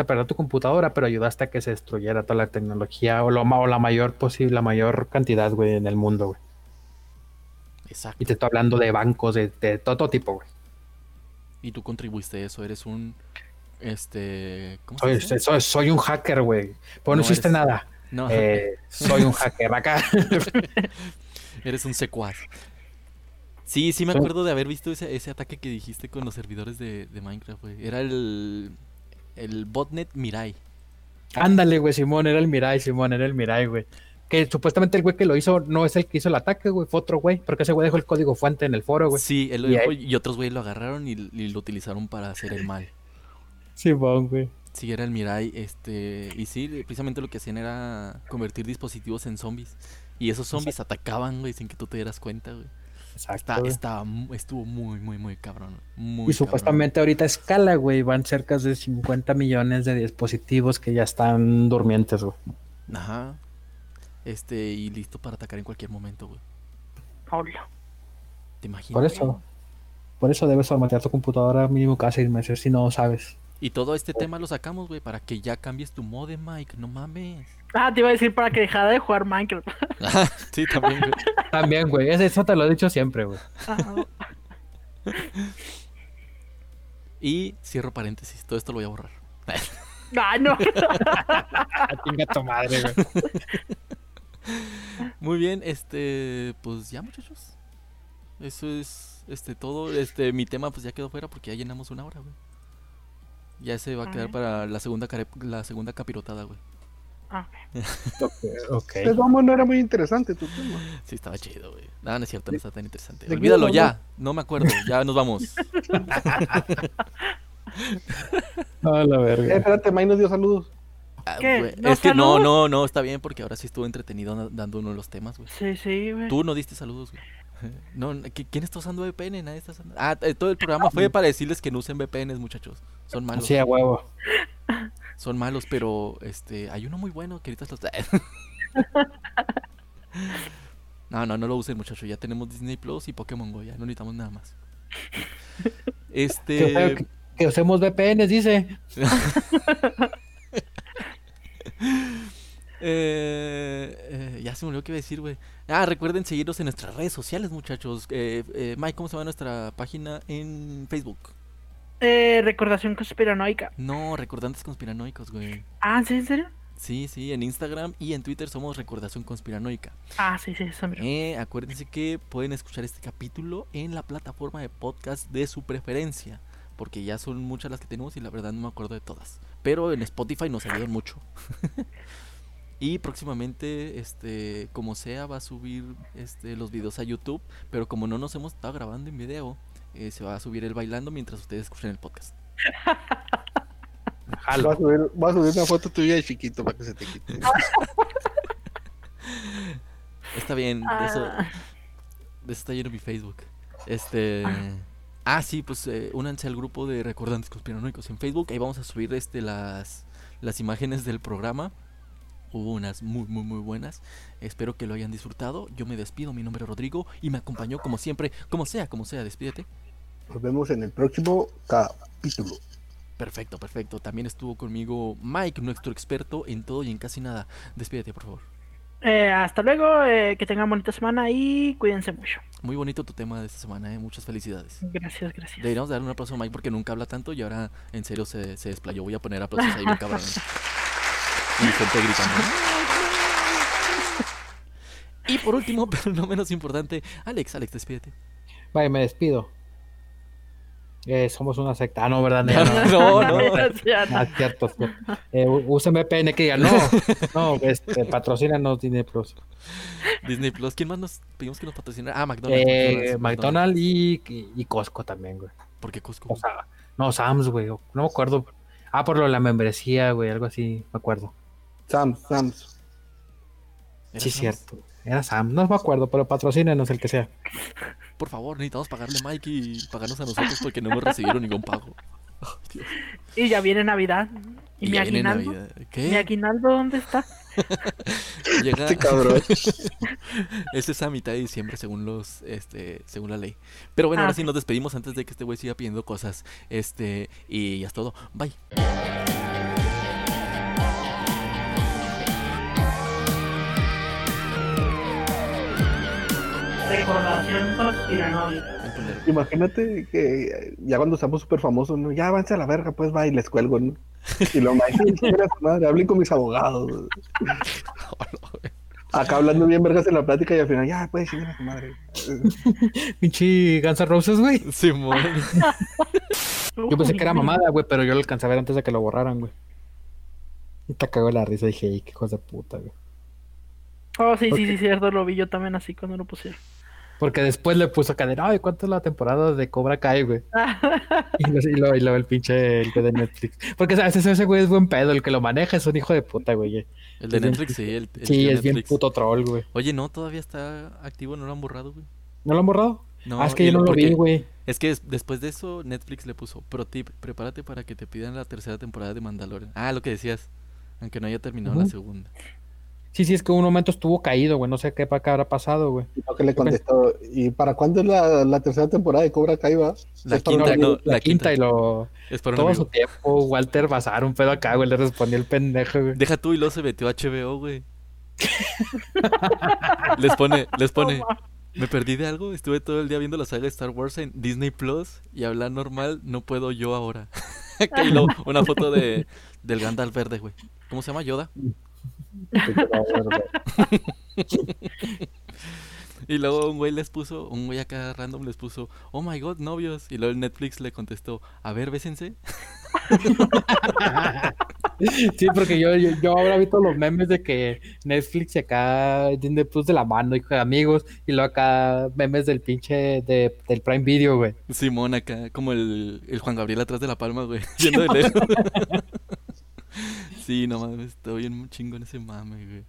a perder tu computadora, pero ayudaste a que se destruyera toda la tecnología o, lo, o la mayor posible, la mayor cantidad, güey, en el mundo, güey. Exacto. Y te estoy hablando de bancos, de, todo, tipo, güey. Y tú contribuiste a eso, eres un. Este. ¿cómo soy, soy, soy, un hacker, güey. Pues no, hiciste nada. No. Eh, soy un hacker acá. eres un secuaz. Sí, sí me acuerdo de haber visto ese, ese ataque que dijiste con los servidores de, de Minecraft, güey. Era el el botnet Mirai. Ándale, güey, Simón, era el Mirai, Simón, era el Mirai, güey. Que supuestamente el güey que lo hizo no es el que hizo el ataque, güey, fue otro güey, porque ese güey dejó el código fuente en el foro, güey. Sí, él lo y, dejó, y otros güey lo agarraron y, lo utilizaron para hacer el mal. Bon, güey. Sí, era el Mirai, este, y sí, precisamente lo que hacían era convertir dispositivos en zombies. Y esos zombies atacaban, güey, sin que tú te dieras cuenta, güey. Exacto. Está, estuvo muy, muy, muy cabrón. y supuestamente ahorita escala, güey, van cerca de 50 millones de dispositivos que ya están durmientes, güey. Ajá. Este, y listo para atacar en cualquier momento, güey. Hola. ¿Te imaginas? Por eso. Por eso debes formatear tu computadora mínimo cada seis meses si no sabes. Y todo este tema lo sacamos, güey, para que ya cambies tu modem, Mike. No mames. Ah, te iba a decir para que dejara de jugar Minecraft. sí, también, güey. También, güey. Eso te lo he dicho siempre, güey. y cierro paréntesis. Todo esto lo voy a borrar. Ah, no. Chinga tu madre, güey. Muy bien, este, pues ya, muchachos. Eso es, este, todo. Este, mi tema, pues ya quedó fuera porque ya llenamos una hora, güey. Ya se va a quedar para la segunda la segunda capirotada, güey. Ah, ok. El vamos no era muy interesante tu tema. Sí, estaba chido, güey. No, no es cierto, no está tan interesante. Olvídalo ya, no me acuerdo, ya nos vamos. A la verga. Eh, espérate, May nos dio saludos. Ah, es que no, no, no, está bien porque ahora sí estuvo entretenido dando uno de los temas, güey. Sí, sí, güey. Tú no diste saludos, güey. No, ¿quién está usando VPN? Nadie está usando... Ah, eh, todo el programa fue para decirles que no usen VPNs, muchachos. Son malos. Sí, a huevo. Son malos, pero este hay uno muy bueno que ahorita. No, no, no lo usen, muchachos. Ya tenemos Disney Plus y Pokémon Go, ya no necesitamos nada más. Este que, que usemos VPNs, dice. Eh, eh, ya se me olvidó qué iba a decir, güey. Ah, recuerden seguirnos en nuestras redes sociales, muchachos. Eh, eh, Mike, ¿cómo se llama nuestra página en Facebook? Eh, Recordación Conspiranoica. No, Recordantes Conspiranoicos, güey. Ah, ¿sí? ¿En serio? Sí, sí, en Instagram y en Twitter somos Recordación Conspiranoica. Ah, sí, sí, eso eh, Acuérdense que pueden escuchar este capítulo en la plataforma de podcast de su preferencia. Porque ya son muchas las que tenemos y la verdad no me acuerdo de todas. Pero en Spotify nos ayudan mucho. Y próximamente, este, como sea, va a subir este, los videos a YouTube. Pero como no nos hemos estado grabando en video, eh, se va a subir el bailando mientras ustedes escuchen el podcast. Va a, subir, va a subir una foto tuya de chiquito para que se te quite. está bien, de eso, ah. de eso está lleno mi Facebook. Este. Ah, sí, pues eh, únanse al grupo de Recordantes Conspiranoicos en Facebook. Ahí vamos a subir este las, las imágenes del programa hubo unas muy, muy, muy buenas. Espero que lo hayan disfrutado. Yo me despido, mi nombre es Rodrigo y me acompañó como siempre, como sea, como sea, despídete. Nos vemos en el próximo capítulo. Perfecto, perfecto. También estuvo conmigo Mike, nuestro experto en todo y en casi nada. Despídete, por favor. Eh, hasta luego, eh, que tengan bonita semana y cuídense mucho. Muy bonito tu tema de esta semana, eh. muchas felicidades. Gracias, gracias. Deberíamos darle un aplauso a Mike porque nunca habla tanto y ahora en serio se, se desplayó. Voy a poner aplausos ahí, mi cabrón. Y gente gritando. Y por último, pero no menos importante, Alex, Alex, despídete. Vaya, me despido. Eh, somos una secta. Ah, no, ¿verdad? No, no. no, Ah, cierto. Eh, usen VPN que diga, no, no, este, patrocínanos Disney Plus. Disney Plus. ¿Quién más nos pedimos que nos patrocinara? Ah, McDonald's. Eh, McDonald's, y, y, Costco también, güey. ¿Por qué Costco? O sea, no, Sam's, güey. No me acuerdo. Ah, por lo de la membresía, güey, algo así, me acuerdo. Sam, Sam. Sí, cierto. Era Sam, no me acuerdo, pero patrocínenos el que sea. Por favor, necesitamos pagarle a Mike y pagarnos a nosotros porque no hemos recibido ningún pago. Y ya viene Navidad. ¿Y, mi aguinaldo? ¿Qué? ¿Mi aguinaldo dónde está? Llega... Este cabrón. es a mitad de diciembre según los, este, según la ley. Pero bueno, ahora ah, sí nos despedimos antes de que este güey siga pidiendo cosas. Este, y ya es todo. Bye. Imagínate que ya cuando estamos súper famosos, ¿no? ya avance a la verga, pues va y les cuelgo, ¿no? Y lo más, madre, hablé con mis abogados. Acá hablando bien vergas en la plática y al final, ya, pues, chingar a tu madre. Pinche Guns N' Roses, güey. Simón. yo pensé que era mamada, güey, pero yo lo alcancé a ver antes de que lo borraran, güey. Y te cagó la risa y dije, qué cosa de puta, güey. Oh, sí, sí, sí, cierto, lo vi yo también así cuando lo pusieron. Porque después le puso cadena, ay, ¿cuánto es la temporada de Cobra Kai, güey? y, luego, y, el pinche el de Netflix. Porque ¿sabes? ese güey es buen pedo, el que lo maneja es un hijo de puta, güey. El de Netflix, sí. El, sí, es bien puto troll, güey. Oye, no, todavía está activo, no lo han borrado, güey. ¿No lo han borrado? No, ah, es que yo no lo vi, güey. Es que después de eso Netflix le puso, pro tip, prepárate para que te pidan la tercera temporada de Mandalorian. Ah, lo que decías, aunque no haya terminado la segunda. Sí, sí, es que un momento estuvo caído, güey. No sé qué, qué habrá pasado, güey. que le contestó. ¿Y para cuándo es la, tercera temporada de Cobra Kai va? La, quinta, no, la, quinta, y lo. Es todo su tiempo, Walter Bazar, un pedo acá, güey. Le respondió el pendejo, güey. Deja tú y luego se metió a HBO, güey. les pone, les pone. Me perdí de algo. Estuve todo el día viendo la saga de Star Wars en Disney Plus y hablar normal no puedo yo ahora. y luego una foto de del Gandalf verde, güey. ¿Cómo se llama? Yoda. y luego un güey les puso, un güey acá random les puso, oh my god, novios. Y luego el Netflix le contestó, a ver, bésense. sí, porque yo, yo, ahora he visto los memes de que Netflix y acá Disney Plus de la mano, hijo de amigos, y luego acá memes del pinche de, del Prime Video, güey. Simón acá, como el, el Juan Gabriel atrás de la palma, güey, yendo de lejos. Sí, no mames, está bien chingo en ese mame, güey.